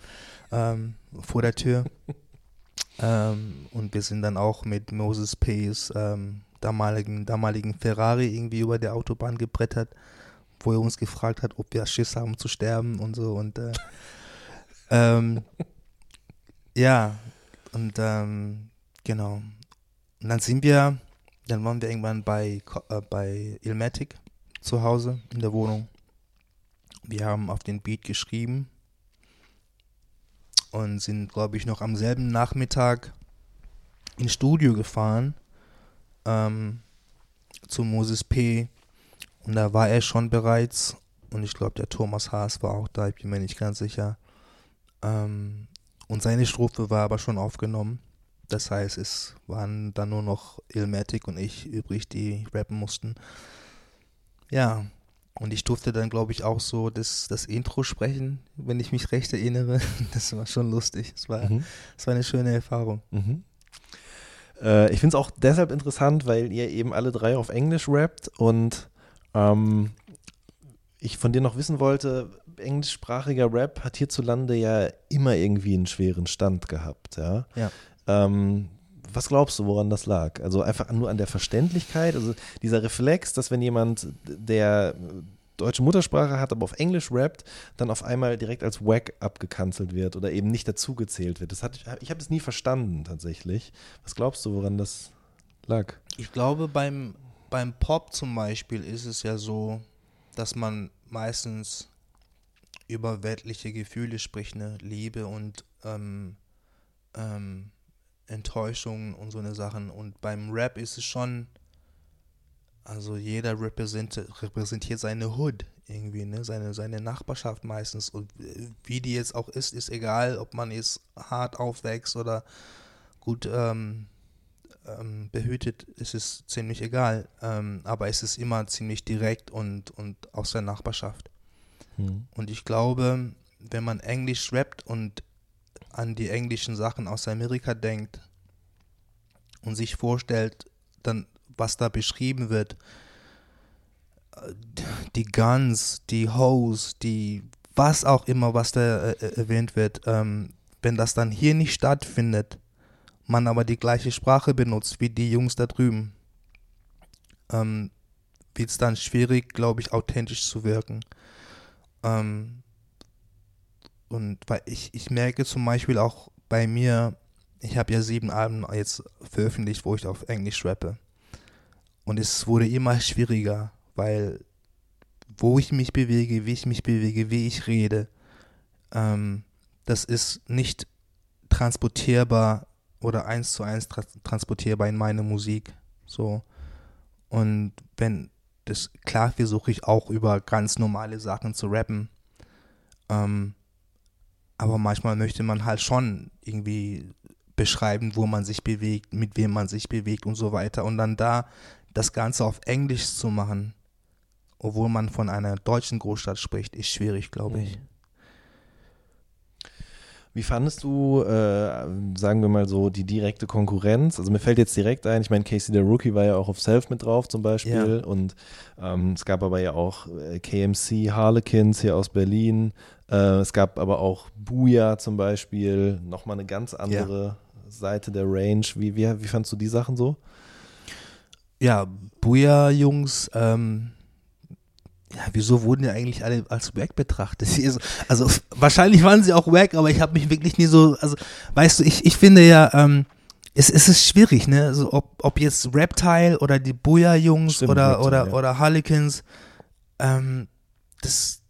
ähm, vor der Tür. ähm, und wir sind dann auch mit Moses P's ähm, damaligen, damaligen Ferrari irgendwie über der Autobahn gebrettert, wo er uns gefragt hat, ob wir Schiss haben zu sterben und so. Und äh, ähm, ja, und ähm, genau. Und dann sind wir, dann waren wir irgendwann bei, äh, bei Ilmatic zu Hause in der Wohnung. Wir haben auf den Beat geschrieben und sind, glaube ich, noch am selben Nachmittag ins Studio gefahren ähm, zu Moses P. Und da war er schon bereits und ich glaube, der Thomas Haas war auch da, ich bin mir nicht ganz sicher. Ähm, und seine Strophe war aber schon aufgenommen. Das heißt, es waren dann nur noch Ilmatic und ich übrig, die rappen mussten. Ja, und ich durfte dann, glaube ich, auch so das, das Intro sprechen, wenn ich mich recht erinnere. Das war schon lustig. Es war, Mhm. es war eine schöne Erfahrung. Mhm. Äh, ich finde es auch deshalb interessant, weil ihr eben alle drei auf Englisch rappt und ähm, ich von dir noch wissen wollte, englischsprachiger Rap hat hierzulande ja immer irgendwie einen schweren Stand gehabt, ja. Ja. Ähm, was glaubst du, woran das lag? Also einfach nur an der Verständlichkeit, also dieser Reflex, dass wenn jemand, der deutsche Muttersprache hat, aber auf Englisch rappt, dann auf einmal direkt als Wack abgekanzelt wird oder eben nicht dazugezählt wird. Das hat, ich habe das nie verstanden tatsächlich. Was glaubst du, woran das lag? Ich glaube, beim, beim Pop zum Beispiel ist es ja so, dass man meistens über weltliche Gefühle spricht, ne? Liebe und ähm, ähm, Enttäuschung und so eine Sachen. Und beim Rap ist es schon, also jeder repräsentiert, repräsentiert seine Hood irgendwie, ne? Seine, seine Nachbarschaft meistens. Und äh, wie die jetzt auch ist, ist egal, ob man jetzt hart aufwächst oder gut ähm, ähm, behütet, ist es ziemlich egal. Ähm, aber es ist immer ziemlich direkt und, und aus der Nachbarschaft. Hm. Und ich glaube, wenn man Englisch rappt und an die englischen Sachen aus Amerika denkt und sich vorstellt, dann was da beschrieben wird, die Guns, die Hoes, die was auch immer, was da äh, äh, erwähnt wird, ähm, wenn das dann hier nicht stattfindet, man aber die gleiche Sprache benutzt wie die Jungs da drüben, ähm, wird es dann schwierig, glaube ich, authentisch zu wirken. Ähm, und weil ich, ich merke zum Beispiel auch bei mir, ich habe ja sieben Alben jetzt veröffentlicht, wo ich auf Englisch rappe. Und es wurde immer schwieriger, weil wo ich mich bewege, wie ich mich bewege, wie ich rede, ähm, das ist nicht transportierbar oder eins zu eins tra transportierbar in meine Musik. So. Und wenn das, klar versuche ich auch über ganz normale Sachen zu rappen. Ähm, aber manchmal möchte man halt schon irgendwie beschreiben, wo man sich bewegt, mit wem man sich bewegt und so weiter. Und dann da das Ganze auf Englisch zu machen, obwohl man von einer deutschen Großstadt spricht, ist schwierig, glaube ich. Wie fandest du, äh, sagen wir mal so, die direkte Konkurrenz? Also mir fällt jetzt direkt ein, ich meine, Casey der Rookie war ja auch auf Self mit drauf zum Beispiel Ja. und ähm, es gab aber ja auch äh, KMC Harlequins hier aus Berlin. Äh, es gab aber auch Booyah zum Beispiel, nochmal eine ganz andere Seite der Range. Wie, wie, wie fandst du die Sachen so? Ja, Booyah-Jungs, ähm, ja, wieso wurden die eigentlich alle als wack betrachtet? Also, also wahrscheinlich waren sie auch wack, aber ich habe mich wirklich nie so, also weißt du, ich, ich finde ja, ähm, es, es ist schwierig, ne? Also ob, ob jetzt Reptile oder die Stimmt, oder, Reptile, oder, ja. oder Harlequins, ähm, das,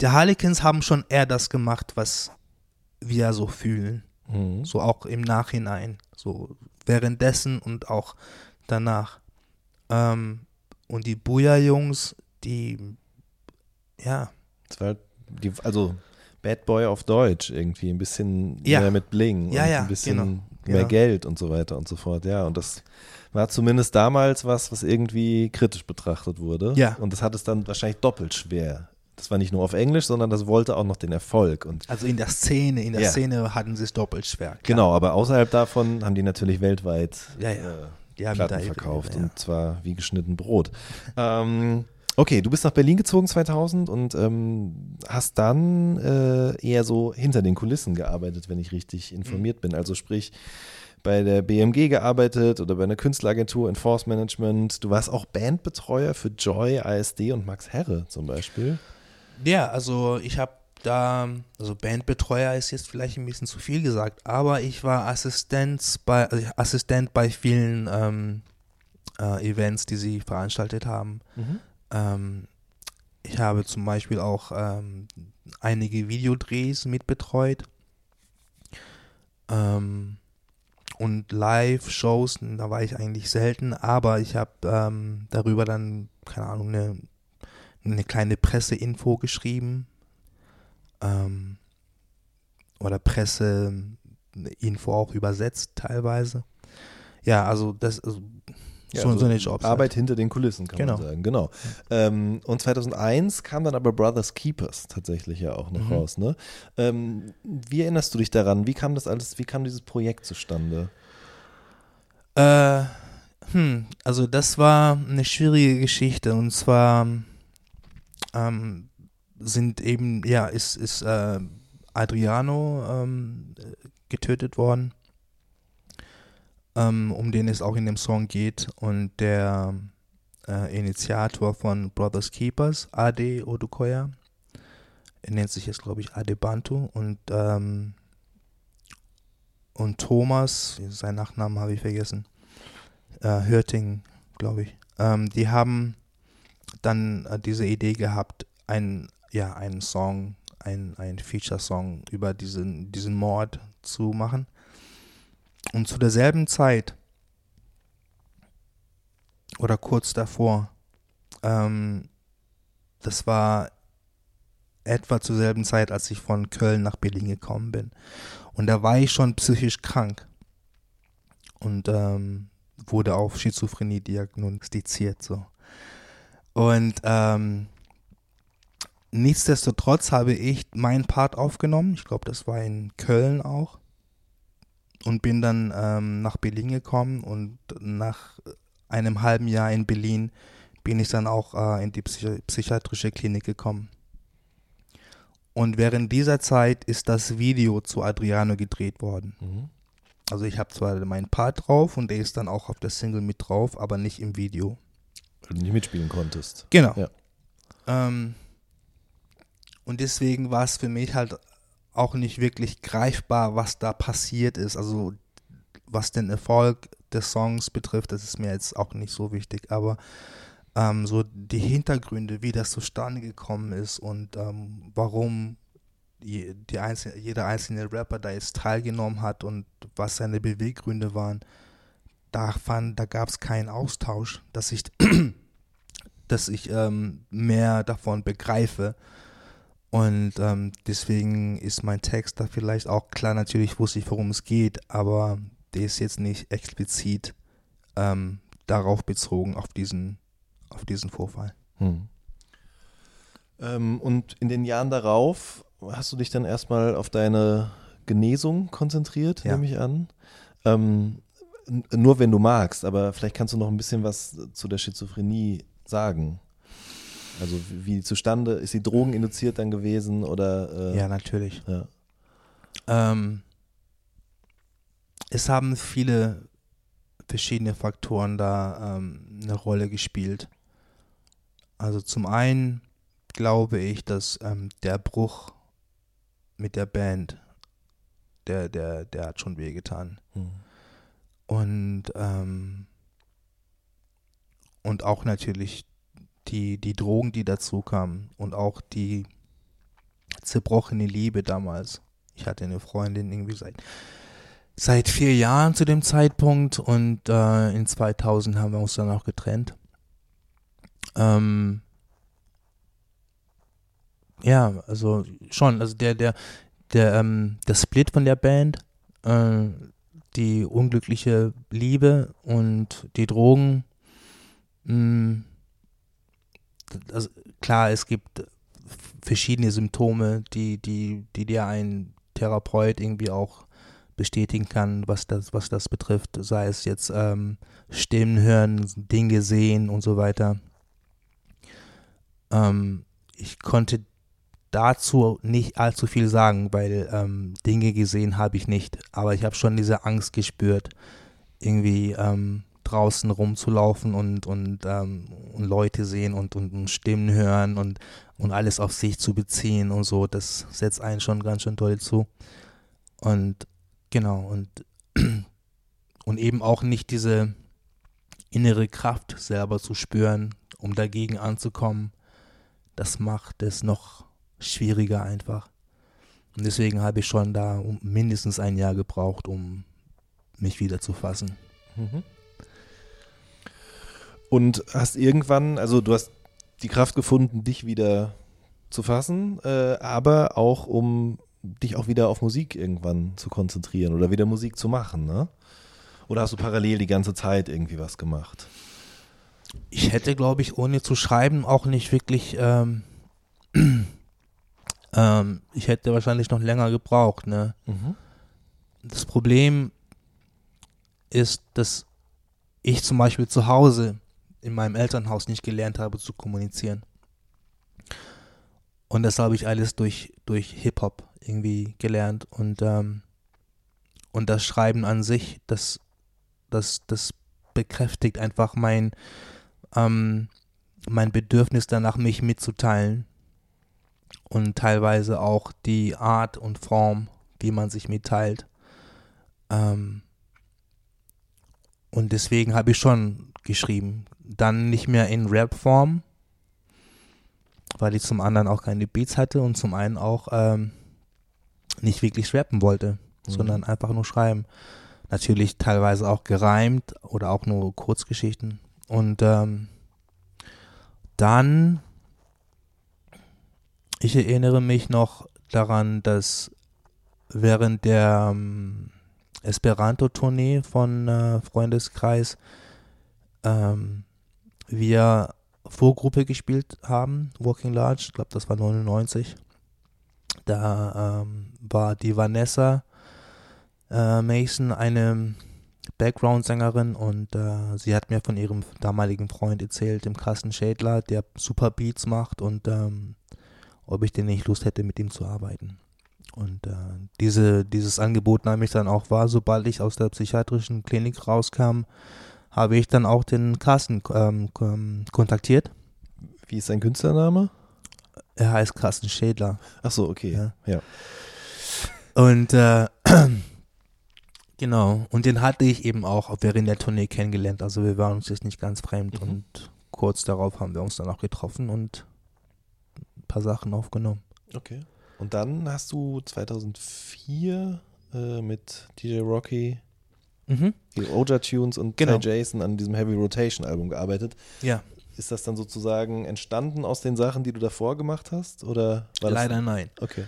die Harlequins haben schon eher das gemacht, was wir so fühlen. Mhm. So auch im Nachhinein. So währenddessen und auch danach. Ähm, und die Booyah-Jungs, die, ja, Das war halt die, also Bad Boy auf Deutsch irgendwie, ein bisschen Ja. mehr mit Bling Ja, und ja, ein bisschen genau, mehr genau. Geld und so weiter und so fort. Ja, und das war zumindest damals was, was irgendwie kritisch betrachtet wurde. Ja. Und das hat es dann wahrscheinlich doppelt schwer. Das war nicht nur auf Englisch, sondern das wollte auch noch den Erfolg. Und also in der Szene, in der Ja. Szene hatten sie es doppelt schwer. klar. genau, aber außerhalb davon haben die natürlich weltweit Ja, ja. Äh, Die haben Platten verkauft und zwar wie geschnitten Brot. ähm, okay, du bist nach Berlin gezogen 2000 und ähm, hast dann äh, eher so hinter den Kulissen gearbeitet, wenn ich richtig informiert bin. Also sprich bei der BMG gearbeitet oder bei einer Künstleragentur in Force Management. Du warst auch Bandbetreuer für Joy, ASD und Max Herre zum Beispiel. Ja, also ich habe da, also Bandbetreuer ist jetzt vielleicht ein bisschen zu viel gesagt, aber ich war Assistent bei, also Assistent bei vielen ähm, äh, Events, die sie veranstaltet haben. Ähm, ich habe zum Beispiel auch ähm, einige Videodrehs mitbetreut. Ähm, und Live-Shows, da war ich eigentlich selten, aber ich habe ähm, darüber dann, keine Ahnung, eine, eine kleine Presseinfo geschrieben. Ähm, oder Presseinfo auch übersetzt teilweise. Ja, also das also, Ja, so, also so eine Jobs. Arbeit hinter den Kulissen, kann Genau. man sagen. Genau. Ähm, und 2001 kam dann aber Brothers Keepers tatsächlich ja auch noch Mhm. raus. Ne? Ähm, wie erinnerst du dich daran? Wie kam das alles, wie kam dieses Projekt zustande? Äh, Hm, also das war eine schwierige Geschichte und zwar ähm, sind eben, ja, ist, ist äh, Adriano ähm, getötet worden, ähm, um den es auch in dem Song geht. Und der äh, Initiator von Brothers Keepers, Ade Odukoya, er nennt sich jetzt glaube ich Ade Bantu. Und ähm, und Thomas, seinen Nachnamen habe ich vergessen, äh, Hürting, glaube ich, ähm, die haben dann äh, diese Idee gehabt, ein, ja, einen Song, ein, ein Feature-Song über diesen, diesen Mord zu machen. Und zu derselben Zeit oder kurz davor, ähm, das war etwa zur selben Zeit, als ich von Köln nach Berlin gekommen bin. Und da war ich schon psychisch krank und ähm, wurde auf Schizophrenie diagnostiziert. So. Und ähm, nichtsdestotrotz habe ich meinen Part aufgenommen. Ich glaube, das war in Köln auch. Und bin dann ähm, nach Berlin gekommen und nach einem halben Jahr in Berlin bin ich dann auch äh, in die Psychi psychiatrische Klinik gekommen. Und während dieser Zeit ist das Video zu Adriano gedreht worden. Mhm. Also ich habe zwar meinen Part drauf und der ist dann auch auf der Single mit drauf, aber nicht im Video. Weil du nicht mitspielen konntest. Genau. Ja. Ähm, und deswegen war es für mich halt auch nicht wirklich greifbar, was da passiert ist. Also was den Erfolg des Songs betrifft, das ist mir jetzt auch nicht so wichtig, aber ähm, so die Hintergründe, wie das zustande gekommen ist und ähm, warum die, die einzelne, jeder einzelne Rapper da jetzt teilgenommen hat und was seine Beweggründe waren, da fand, da gab es keinen Austausch, dass ich, dass ich ähm, mehr davon begreife. Und ähm, deswegen ist mein Text da vielleicht auch klar, natürlich wusste ich, worum es geht, aber der ist jetzt nicht explizit ähm, darauf bezogen, auf diesen, auf diesen Vorfall. Hm. Ähm, und in den Jahren darauf hast du dich dann erstmal auf deine Genesung konzentriert, Ja. nehme ich an. Ähm, nur wenn du magst, aber vielleicht kannst du noch ein bisschen was zu der Schizophrenie sagen. Also wie, wie zustande, ist sie drogeninduziert dann gewesen oder äh, Ja, natürlich. ja. Ähm, es haben viele verschiedene Faktoren da ähm, eine Rolle gespielt. Also zum einen glaube ich, dass ähm, der Bruch mit der Band, der, der, der hat schon wehgetan. Hm. Und, ähm, und auch natürlich die, die Drogen, die dazu kamen und auch die zerbrochene Liebe damals. Ich hatte eine Freundin irgendwie seit, seit vier Jahren zu dem Zeitpunkt und äh, in 2000 haben wir uns dann auch getrennt. Ähm, ja, also schon, also der, der, der, ähm, der Split von der Band, äh, die unglückliche Liebe und die Drogen. Mh, also klar, es gibt verschiedene Symptome, die, die, die dir ein Therapeut irgendwie auch bestätigen kann, was das, was das betrifft, sei es jetzt ähm, Stimmen hören, Dinge sehen und so weiter. Ähm, ich konnte dazu nicht allzu viel sagen, weil ähm, Dinge gesehen habe ich nicht, aber ich habe schon diese Angst gespürt, irgendwie ähm, draußen rumzulaufen und, und, ähm, und Leute sehen und, und, und Stimmen hören und, und alles auf sich zu beziehen und so, das setzt einen schon ganz schön toll zu. Und genau, und, und eben auch nicht diese innere Kraft selber zu spüren, um dagegen anzukommen, das macht es noch schwieriger einfach. Und deswegen habe ich schon da mindestens ein Jahr gebraucht, um mich wieder zu fassen. Mhm. Und hast irgendwann, also du hast die Kraft gefunden, dich wieder zu fassen, äh, aber auch um dich auch wieder auf Musik irgendwann zu konzentrieren oder wieder Musik zu machen, ne? Oder hast du parallel die ganze Zeit irgendwie was gemacht? Ich hätte, glaube ich, ohne zu schreiben auch nicht wirklich, ähm, ähm, ich hätte wahrscheinlich noch länger gebraucht, ne? Mhm. Das Problem ist, dass ich zum Beispiel zu Hause in meinem Elternhaus nicht gelernt habe zu kommunizieren. Und das habe ich alles durch, durch Hip-Hop irgendwie gelernt. Und, ähm, und das Schreiben an sich, das, das, das bekräftigt einfach mein, ähm, mein Bedürfnis danach, mich mitzuteilen. Und teilweise auch die Art und Form, wie man sich mitteilt. Ähm, und deswegen habe ich schon geschrieben. Dann nicht mehr in Rap-Form, weil ich zum anderen auch keine Beats hatte und zum einen auch ähm, nicht wirklich rappen wollte, mhm. sondern einfach nur schreiben. Natürlich teilweise auch gereimt oder auch nur Kurzgeschichten. Und ähm, dann, ich erinnere mich noch daran, dass während der ähm, Esperanto-Tournee von äh, Freundeskreis ähm, wir Vorgruppe gespielt haben, Walking Large, ich glaube, das war 99. Da ähm, war die Vanessa äh, Mason eine Background-Sängerin und äh, sie hat mir von ihrem damaligen Freund erzählt, dem Carsten Schädler, der super Beats macht und ähm, ob ich denn nicht Lust hätte, mit ihm zu arbeiten. Und äh, diese, dieses Angebot nahm ich dann auch wahr, sobald ich aus der psychiatrischen Klinik rauskam, habe ich dann auch den Carsten ähm, kontaktiert. Wie ist sein Künstlername? Er heißt Carsten Schädler. Ach so, okay. Ja. ja. Und äh, genau, und den hatte ich eben auch während der Tournee kennengelernt. Also wir waren uns jetzt nicht ganz fremd mhm. und kurz darauf haben wir uns dann auch getroffen und paar Sachen aufgenommen. Okay. Und dann hast du 2004 äh, mit DJ Rocky mhm. die Oja Tunes und genau. Ty Jason an diesem Heavy Rotation Album gearbeitet. Ja. Ist das dann sozusagen entstanden aus den Sachen, die du davor gemacht hast? Oder Leider nein. Okay.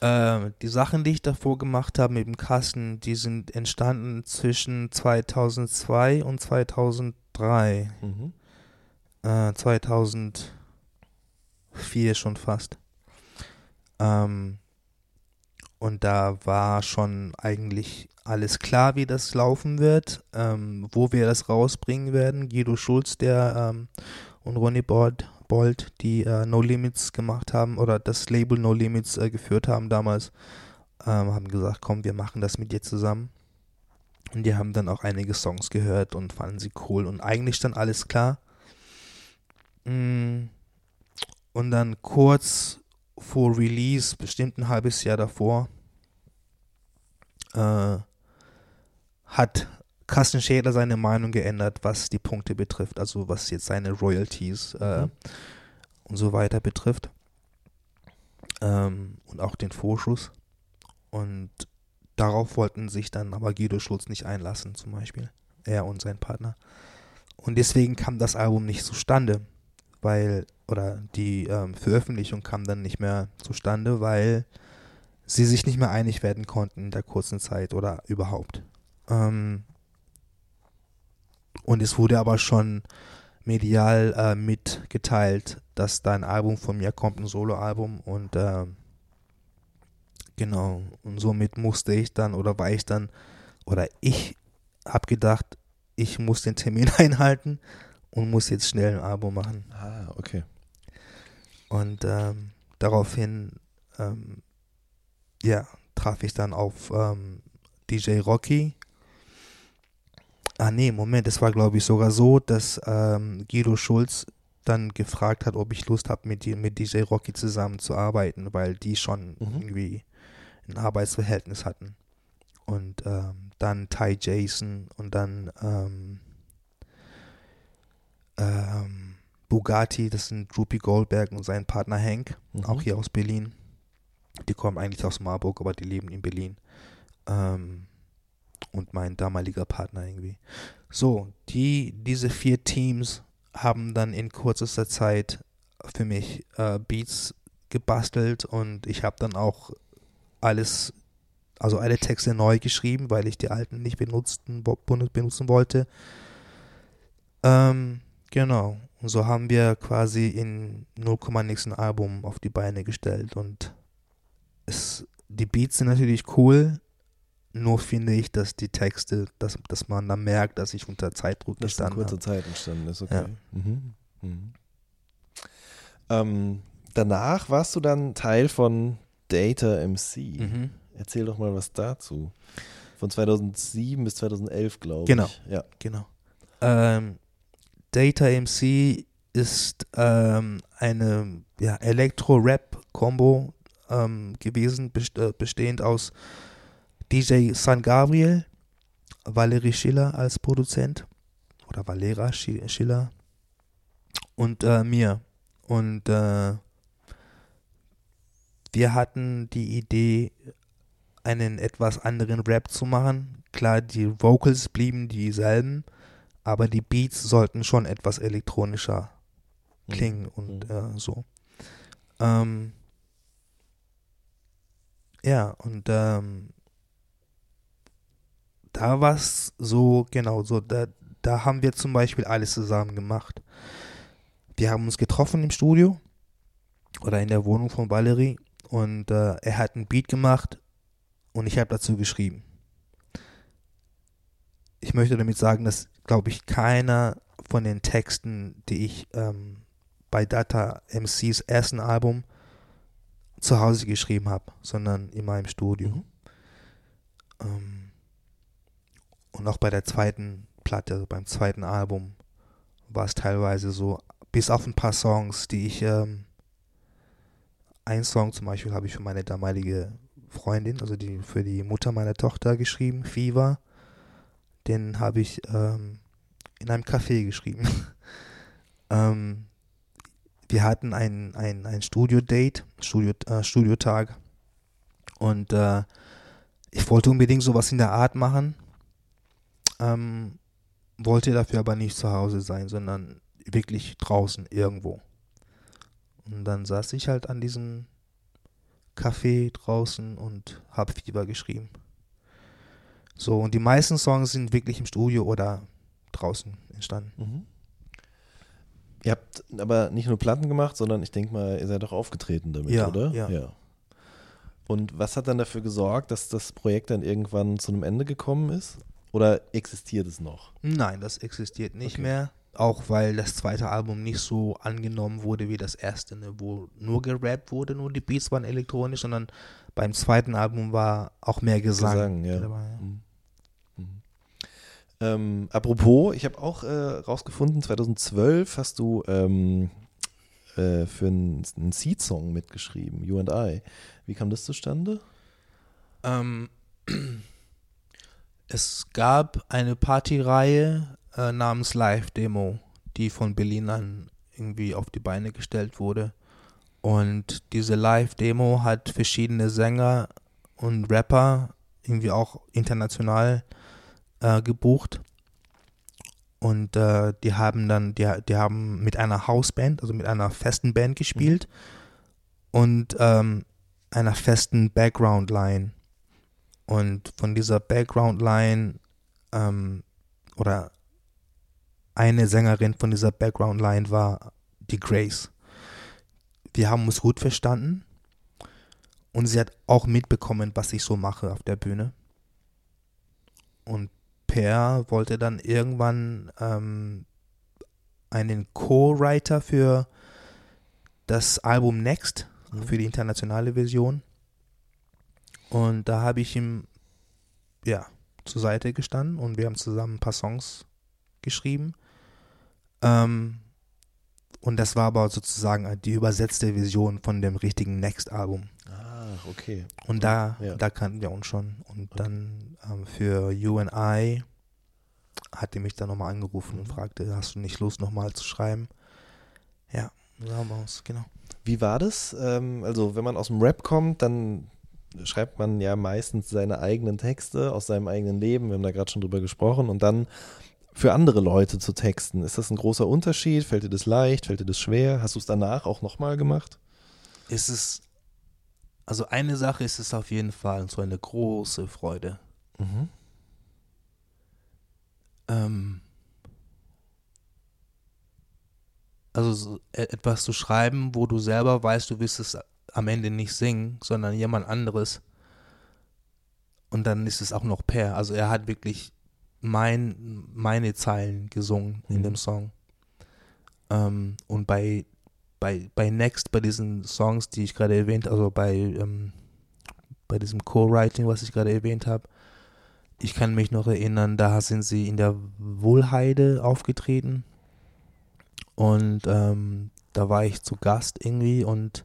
Äh, die Sachen, die ich davor gemacht habe mit dem Kasten, die sind entstanden zwischen 2002 und 2003. Mhm. Äh, 2004 schon fast. Ähm, und da war schon eigentlich alles klar, wie das laufen wird, ähm, wo wir das rausbringen werden. Guido Schulz, der ähm, und Ronny Bold, Bold die äh, No Limits gemacht haben oder das Label No Limits äh, geführt haben damals, ähm, haben gesagt, komm, wir machen das mit dir zusammen. Und die haben dann auch einige Songs gehört und fanden sie cool und eigentlich dann alles klar. Mm. Und dann kurz vor Release, bestimmt ein halbes Jahr davor, äh, hat Carsten Schädler seine Meinung geändert, was die Punkte betrifft, also was jetzt seine Royalties äh, mhm. und so weiter betrifft. Ähm, und auch den Vorschuss. Und darauf wollten sich dann aber Guido Schulz nicht einlassen, zum Beispiel. Er und sein Partner. Und deswegen kam das Album nicht zustande, weil, oder die ähm, Veröffentlichung kam dann nicht mehr zustande, weil sie sich nicht mehr einig werden konnten in der kurzen Zeit oder überhaupt. Ähm, und es wurde aber schon medial äh, mitgeteilt, dass da ein Album von mir kommt, ein Soloalbum und äh, genau, und somit musste ich dann oder war ich dann oder ich habe gedacht, ich muss den Termin einhalten und muss jetzt schnell ein Album machen. Ah, okay. Und ähm, daraufhin ähm, ja, traf ich dann auf ähm, DJ Rocky. Ah nee, Moment, es war glaube ich sogar so, dass ähm, Guido Schulz dann gefragt hat, ob ich Lust habe, mit, mit DJ Rocky zusammenzuarbeiten, weil die schon mhm. irgendwie ein Arbeitsverhältnis hatten. Und ähm, dann Ty Jason und dann ähm, ähm, Bugatti, das sind Droopy Goldberg und sein Partner Hank, mhm. auch hier aus Berlin. Die kommen eigentlich aus Marburg, aber die leben in Berlin. Ähm, und mein damaliger Partner irgendwie. So, die, diese vier Teams haben dann in kürzester Zeit für mich äh, Beats gebastelt und ich habe dann auch alles, also alle Texte neu geschrieben, weil ich die alten nicht benutzten, benutzen wollte. Ähm, genau. Und so haben wir quasi in 0, nix ein Album auf die Beine gestellt und es, die Beats sind natürlich cool. Nur finde ich, dass die Texte, dass, dass man da merkt, dass ich unter Zeitdruck Das gestanden kurzer habe. Zeit entstanden ist, okay. Ja. Mhm. Mhm. Ähm, danach warst du dann Teil von Data MC. Mhm. Erzähl doch mal was dazu. Von 2007 bis 2011, glaube Genau. ich. Ja. Genau. Ähm, Data MC ist ähm, eine ja, Elektro-Rap-Kombo ähm, gewesen, äh, bestehend aus DJ San Gabriel, Valerie Schiller als Produzent oder Valera Schi- Schiller und äh, mir. Und äh, wir hatten die Idee, einen etwas anderen Rap zu machen. Klar, die Vocals blieben dieselben, aber die Beats sollten schon etwas elektronischer klingen und äh, so. Ähm, ja, und ähm, da war es so, genau, so, da, da haben wir zum Beispiel alles zusammen gemacht. Wir haben uns getroffen im Studio oder in der Wohnung von Valerie und äh, er hat einen Beat gemacht und ich habe dazu geschrieben. Ich möchte damit sagen, dass, glaube ich, keiner von den Texten, die ich ähm, bei Data MCs ersten Album zu Hause geschrieben habe, sondern in meinem Studio. Mhm. Ähm, und auch bei der zweiten Platte, also beim zweiten Album, war es teilweise so, bis auf ein paar Songs, die ich, ähm, ein Song zum Beispiel habe ich für meine damalige Freundin, also die für die Mutter meiner Tochter geschrieben, Fever. Den habe ich ähm, in einem Café geschrieben. ähm, wir hatten ein, ein, ein Studio-Date, Studio, äh, Studiotag. Und äh, ich wollte unbedingt sowas in der Art machen. Ähm, wollte dafür aber nicht zu Hause sein, sondern wirklich draußen irgendwo. Und dann saß ich halt an diesem Café draußen und habe Fieber geschrieben. So, und die meisten Songs sind wirklich im Studio oder draußen entstanden. Mhm. Ihr habt aber nicht nur Platten gemacht, sondern ich denke mal, ihr seid auch aufgetreten damit, Ja, oder? ja. Und was hat dann dafür gesorgt, dass das Projekt dann irgendwann zu einem Ende gekommen ist? Oder existiert es noch? Nein, das existiert nicht Okay. mehr. Auch weil das zweite Album nicht so angenommen wurde wie das erste, ne, wo nur gerappt wurde, nur die Beats waren elektronisch, sondern beim zweiten Album war auch mehr Gesang. Gesang, ja. dabei, ja. Mhm. Ähm, apropos, ich habe auch äh, rausgefunden, 2012 hast du ähm, äh, für einen, einen Seed-Song mitgeschrieben, You and I. Wie kam das zustande? Ähm, es gab eine Partyreihe äh, namens Live Demo, die von Berlinern irgendwie auf die Beine gestellt wurde. Und diese Live Demo hat verschiedene Sänger und Rapper irgendwie auch international äh, gebucht. Und äh, die haben dann, die, die haben mit einer Hausband, also mit einer festen Band gespielt und ähm, einer festen Background-Line. Und von dieser Background-Line ähm, oder eine Sängerin von dieser Background-Line war die Grace. Wir haben uns gut verstanden und sie hat auch mitbekommen, was ich so mache auf der Bühne. Und Per wollte dann irgendwann ähm, einen Co-Writer für das Album Next, Mhm. für die internationale Version. Und da habe ich ihm ja zur Seite gestanden und wir haben zusammen ein paar Songs geschrieben. Ähm, und das war aber sozusagen die übersetzte Version von dem richtigen Next-Album. Ah, okay. Und da, Ja. da kannten wir uns schon. Und dann ähm, für You and I hat er mich dann nochmal angerufen und Mhm. fragte, hast du nicht Lust nochmal zu schreiben? Ja, da haben wir uns, genau. Wie war das? Ähm, also, wenn man aus dem Rap kommt, dann schreibt man ja meistens seine eigenen Texte aus seinem eigenen Leben. Wir haben da gerade schon drüber gesprochen. Und dann für andere Leute zu texten. Ist das ein großer Unterschied? Fällt dir das leicht? Fällt dir das schwer? Hast du es danach auch nochmal gemacht? ist es, also eine Sache ist es auf jeden Fall so eine große Freude. Mhm. Ähm, also so e- etwas zu schreiben, wo du selber weißt, du wirst es am Ende nicht singen, sondern jemand anderes. und dann ist es auch noch Per. Also er hat wirklich mein, meine Zeilen gesungen in Mhm. dem Song. Ähm, und bei, bei, bei Next, bei diesen Songs, die ich gerade erwähnt, also bei, ähm, bei diesem Co-Writing, was ich gerade erwähnt habe, ich kann mich noch erinnern, da sind sie in der Wohlheide aufgetreten. Und ähm, da war ich zu Gast irgendwie und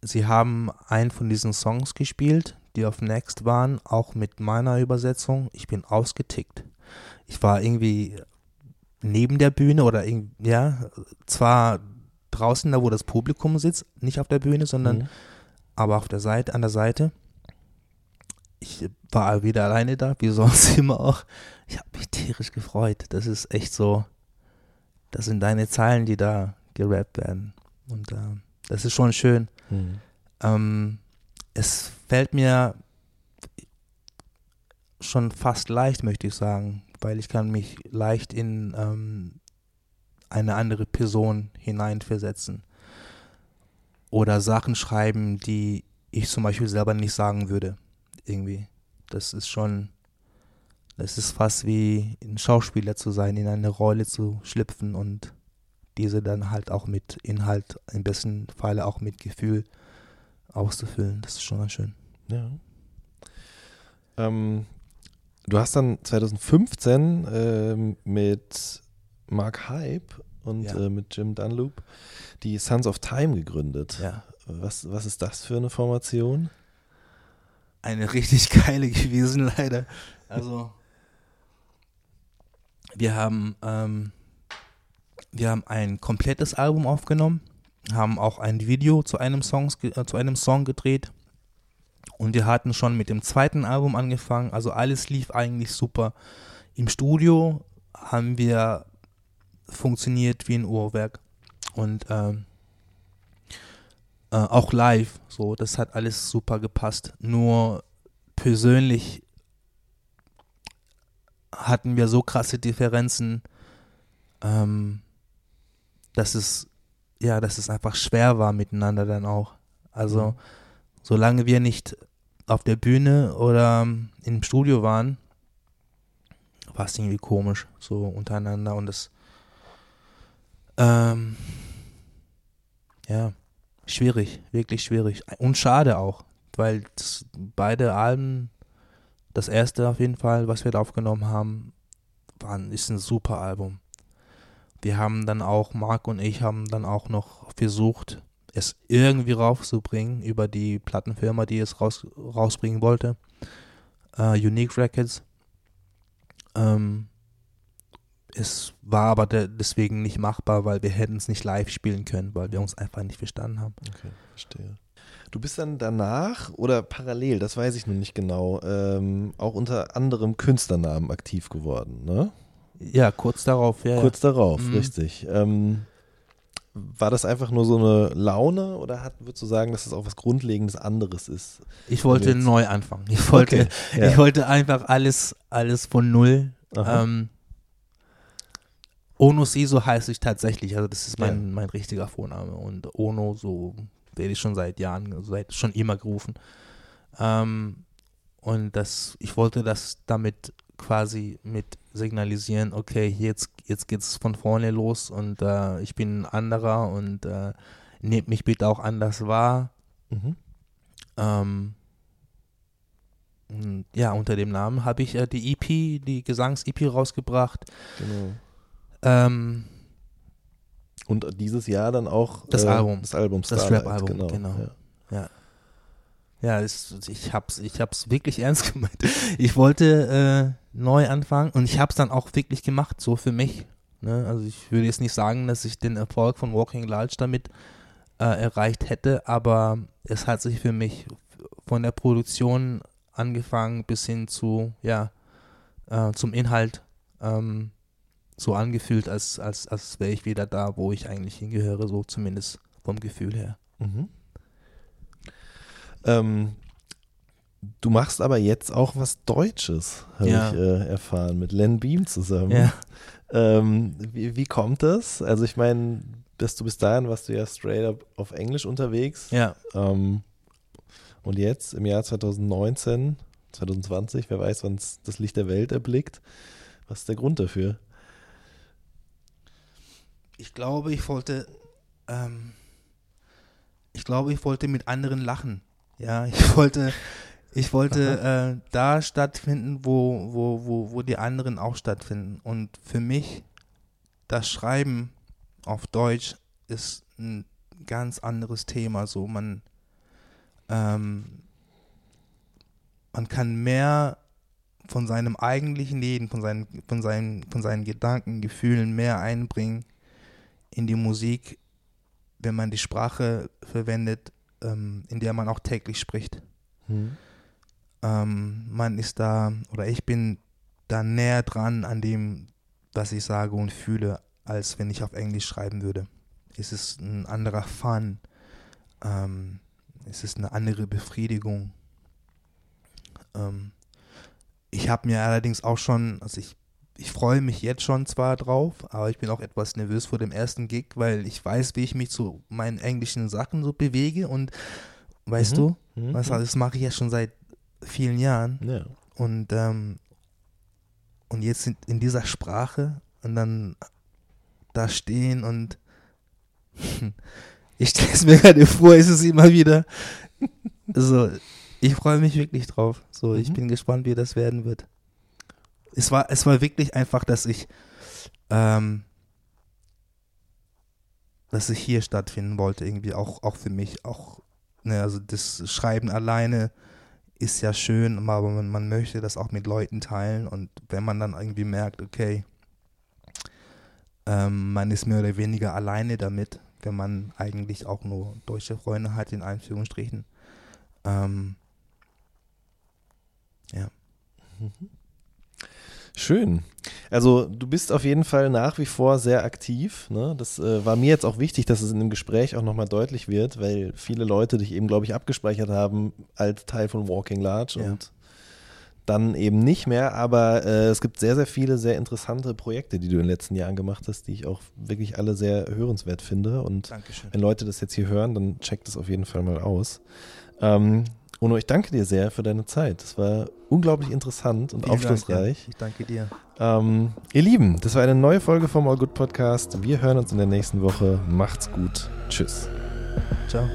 sie haben einen von diesen Songs gespielt, die auf Next waren, auch mit meiner Übersetzung. Ich bin ausgetickt. Ich war irgendwie neben der Bühne oder irgendwie, ja, zwar draußen, da wo das Publikum sitzt, nicht auf der Bühne, sondern Mhm. aber auf der Seite, an der Seite. Ich war wieder alleine da, wie sonst immer auch. Ich habe mich tierisch gefreut. Das ist echt so, das sind deine Zeilen, die da gerappt werden. Und äh, das ist schon schön. Mhm. Ähm, es fällt mir schon fast leicht, möchte ich sagen, weil ich kann mich leicht in ähm, eine andere Person hineinversetzen oder Sachen schreiben, die ich zum Beispiel selber nicht sagen würde. Irgendwie. Das ist schon, das ist fast wie ein Schauspieler zu sein, in eine Rolle zu schlüpfen und diese dann halt auch mit Inhalt, im besten Falle auch mit Gefühl auszufüllen. Das ist schon ganz schön. Ja. Ähm, du hast dann 2015 ähm, mit Mark Hype und Ja. äh, mit Jim Dunlop die Sons of Time gegründet. Ja. Was, was ist das für eine Formation? Eine richtig geile gewesen, leider. Also, wir haben, ähm, wir haben ein komplettes Album aufgenommen, haben auch ein Video zu einem, Songs, äh, zu einem Song gedreht und wir hatten schon mit dem zweiten Album angefangen. Also alles lief eigentlich super. Im Studio haben wir funktioniert wie ein Uhrwerk und ähm, äh, auch live. So, das hat alles super gepasst. Nur persönlich hatten wir so krasse Differenzen, ähm, dass es ja, dass es einfach schwer war miteinander dann auch. Also solange wir nicht auf der Bühne oder ähm, im Studio waren, war es irgendwie komisch so untereinander und das ähm, ja schwierig, wirklich schwierig und schade auch, weil beide Alben, das erste auf jeden Fall, was wir da aufgenommen haben, waren, ist ein super Album. Wir haben dann auch, Marc und ich haben dann auch noch versucht, es irgendwie raufzubringen über die Plattenfirma, die es raus, rausbringen wollte. Äh, Unique Records. Ähm, es war aber de deswegen nicht machbar, weil wir hätten es nicht live spielen können, weil wir uns einfach nicht verstanden haben. Okay, verstehe. Du bist dann danach oder parallel, das weiß ich nun nicht genau, ähm, auch unter anderem Künstlernamen aktiv geworden, ne? Ja, kurz darauf, ja. Kurz darauf, Mhm. richtig. Ähm, war das einfach nur so eine Laune oder hat, würdest du sagen, dass es auch was Grundlegendes anderes ist? Ich wollte neu anfangen. Ich wollte, Okay, ja. ich wollte einfach alles, alles von null. Ähm, Ono Siso heiße ich tatsächlich, also das ist mein, Ja. mein richtiger Vorname und Ono, so werde ich schon seit Jahren, also seit schon immer gerufen. Ähm, und das, ich wollte das damit quasi mit signalisieren, okay, jetzt, jetzt geht es von vorne los und äh, ich bin ein anderer und äh, nehmt mich bitte auch anders wahr. Mhm. Ähm, ja, unter dem Namen habe ich äh, die EP, die Gesangs-EP rausgebracht. Genau. Ähm, Und dieses Jahr dann auch Das äh, Album. Das Album Das Starlight, Rap-Album, genau. genau. Ja. ja, es, ich hab's, ich hab's wirklich ernst gemeint. Ich wollte äh, neu anfangen und ich hab's dann auch wirklich gemacht, so für mich. Ne? Also ich würde jetzt nicht sagen, dass ich den Erfolg von Walking Large damit äh, erreicht hätte, aber es hat sich für mich von der Produktion angefangen bis hin zu, ja, äh, zum Inhalt ähm, so angefühlt, als, als, als wäre ich wieder da, wo ich eigentlich hingehöre, so zumindest vom Gefühl her. Mhm. Ähm, du machst aber jetzt auch was Deutsches, habe Ja. ich äh, erfahren, mit Len Beam zusammen. Ja. Ähm, wie, wie kommt das? Also ich meine, bis du bis dahin warst du ja straight up auf Englisch unterwegs. Ja, Ähm, und jetzt im Jahr 2019 2020, wer weiß, wann es das Licht der Welt erblickt. Was ist der Grund dafür? Ich glaube, ich wollte, ähm, ich glaube, ich wollte mit anderen lachen. Ja, ich wollte, ich wollte äh, da stattfinden, wo, wo, wo, wo die anderen auch stattfinden. Und für mich, das Schreiben auf Deutsch ist ein ganz anderes Thema. So, man, ähm, man kann mehr von seinem eigentlichen Leben, von seinen, von seinen, von seinen Gedanken, Gefühlen mehr einbringen in die Musik, wenn man die Sprache verwendet, ähm, in der man auch täglich spricht. Hm. Ähm, man ist da, oder ich bin da näher dran an dem, was ich sage und fühle, als wenn ich auf Englisch schreiben würde. Es ist ein anderer Fun. Ähm, es ist eine andere Befriedigung. Ähm, ich habe mir allerdings auch schon, also ich, ich freue mich jetzt schon zwar drauf, aber ich bin auch etwas nervös vor dem ersten Gig, weil ich weiß, wie ich mich zu meinen englischen Sachen so bewege und weißt Mhm, du, mhm, was, das mache ich ja schon seit vielen Jahren Ja. und ähm, und jetzt in, in dieser Sprache und dann da stehen und ich stelle es mir gerade vor, ist es immer wieder so, ich freue mich wirklich drauf. So, ich Mhm. bin gespannt, wie das werden wird. Es war, es war wirklich einfach, dass ich, ähm, dass ich hier stattfinden wollte, irgendwie auch, auch für mich, auch, ne, also das Schreiben alleine ist ja schön, aber man, man möchte das auch mit Leuten teilen und wenn man dann irgendwie merkt, okay, ähm, man ist mehr oder weniger alleine damit, wenn man eigentlich auch nur deutsche Freunde hat, in Anführungsstrichen. Ähm, Schön. Also du bist auf jeden Fall nach wie vor sehr aktiv. Ne? Das äh, war mir jetzt auch wichtig, dass es in dem Gespräch auch nochmal deutlich wird, weil viele Leute dich eben, glaube ich, abgespeichert haben als Teil von Walking Large Ja. und dann eben nicht mehr. Aber äh, es gibt sehr, sehr viele sehr interessante Projekte, die du in den letzten Jahren gemacht hast, die ich auch wirklich alle sehr hörenswert finde. Und Dankeschön. wenn Leute das jetzt hier hören, dann checkt das auf jeden Fall mal aus. Ähm, Ono, ich danke dir sehr für deine Zeit. Das war unglaublich interessant und Vielen Dank, aufschlussreich. ja. Ich danke dir. Ähm, ihr Lieben, das war eine neue Folge vom All Good Podcast. Wir hören uns in der nächsten Woche. Macht's gut. Tschüss. Ciao.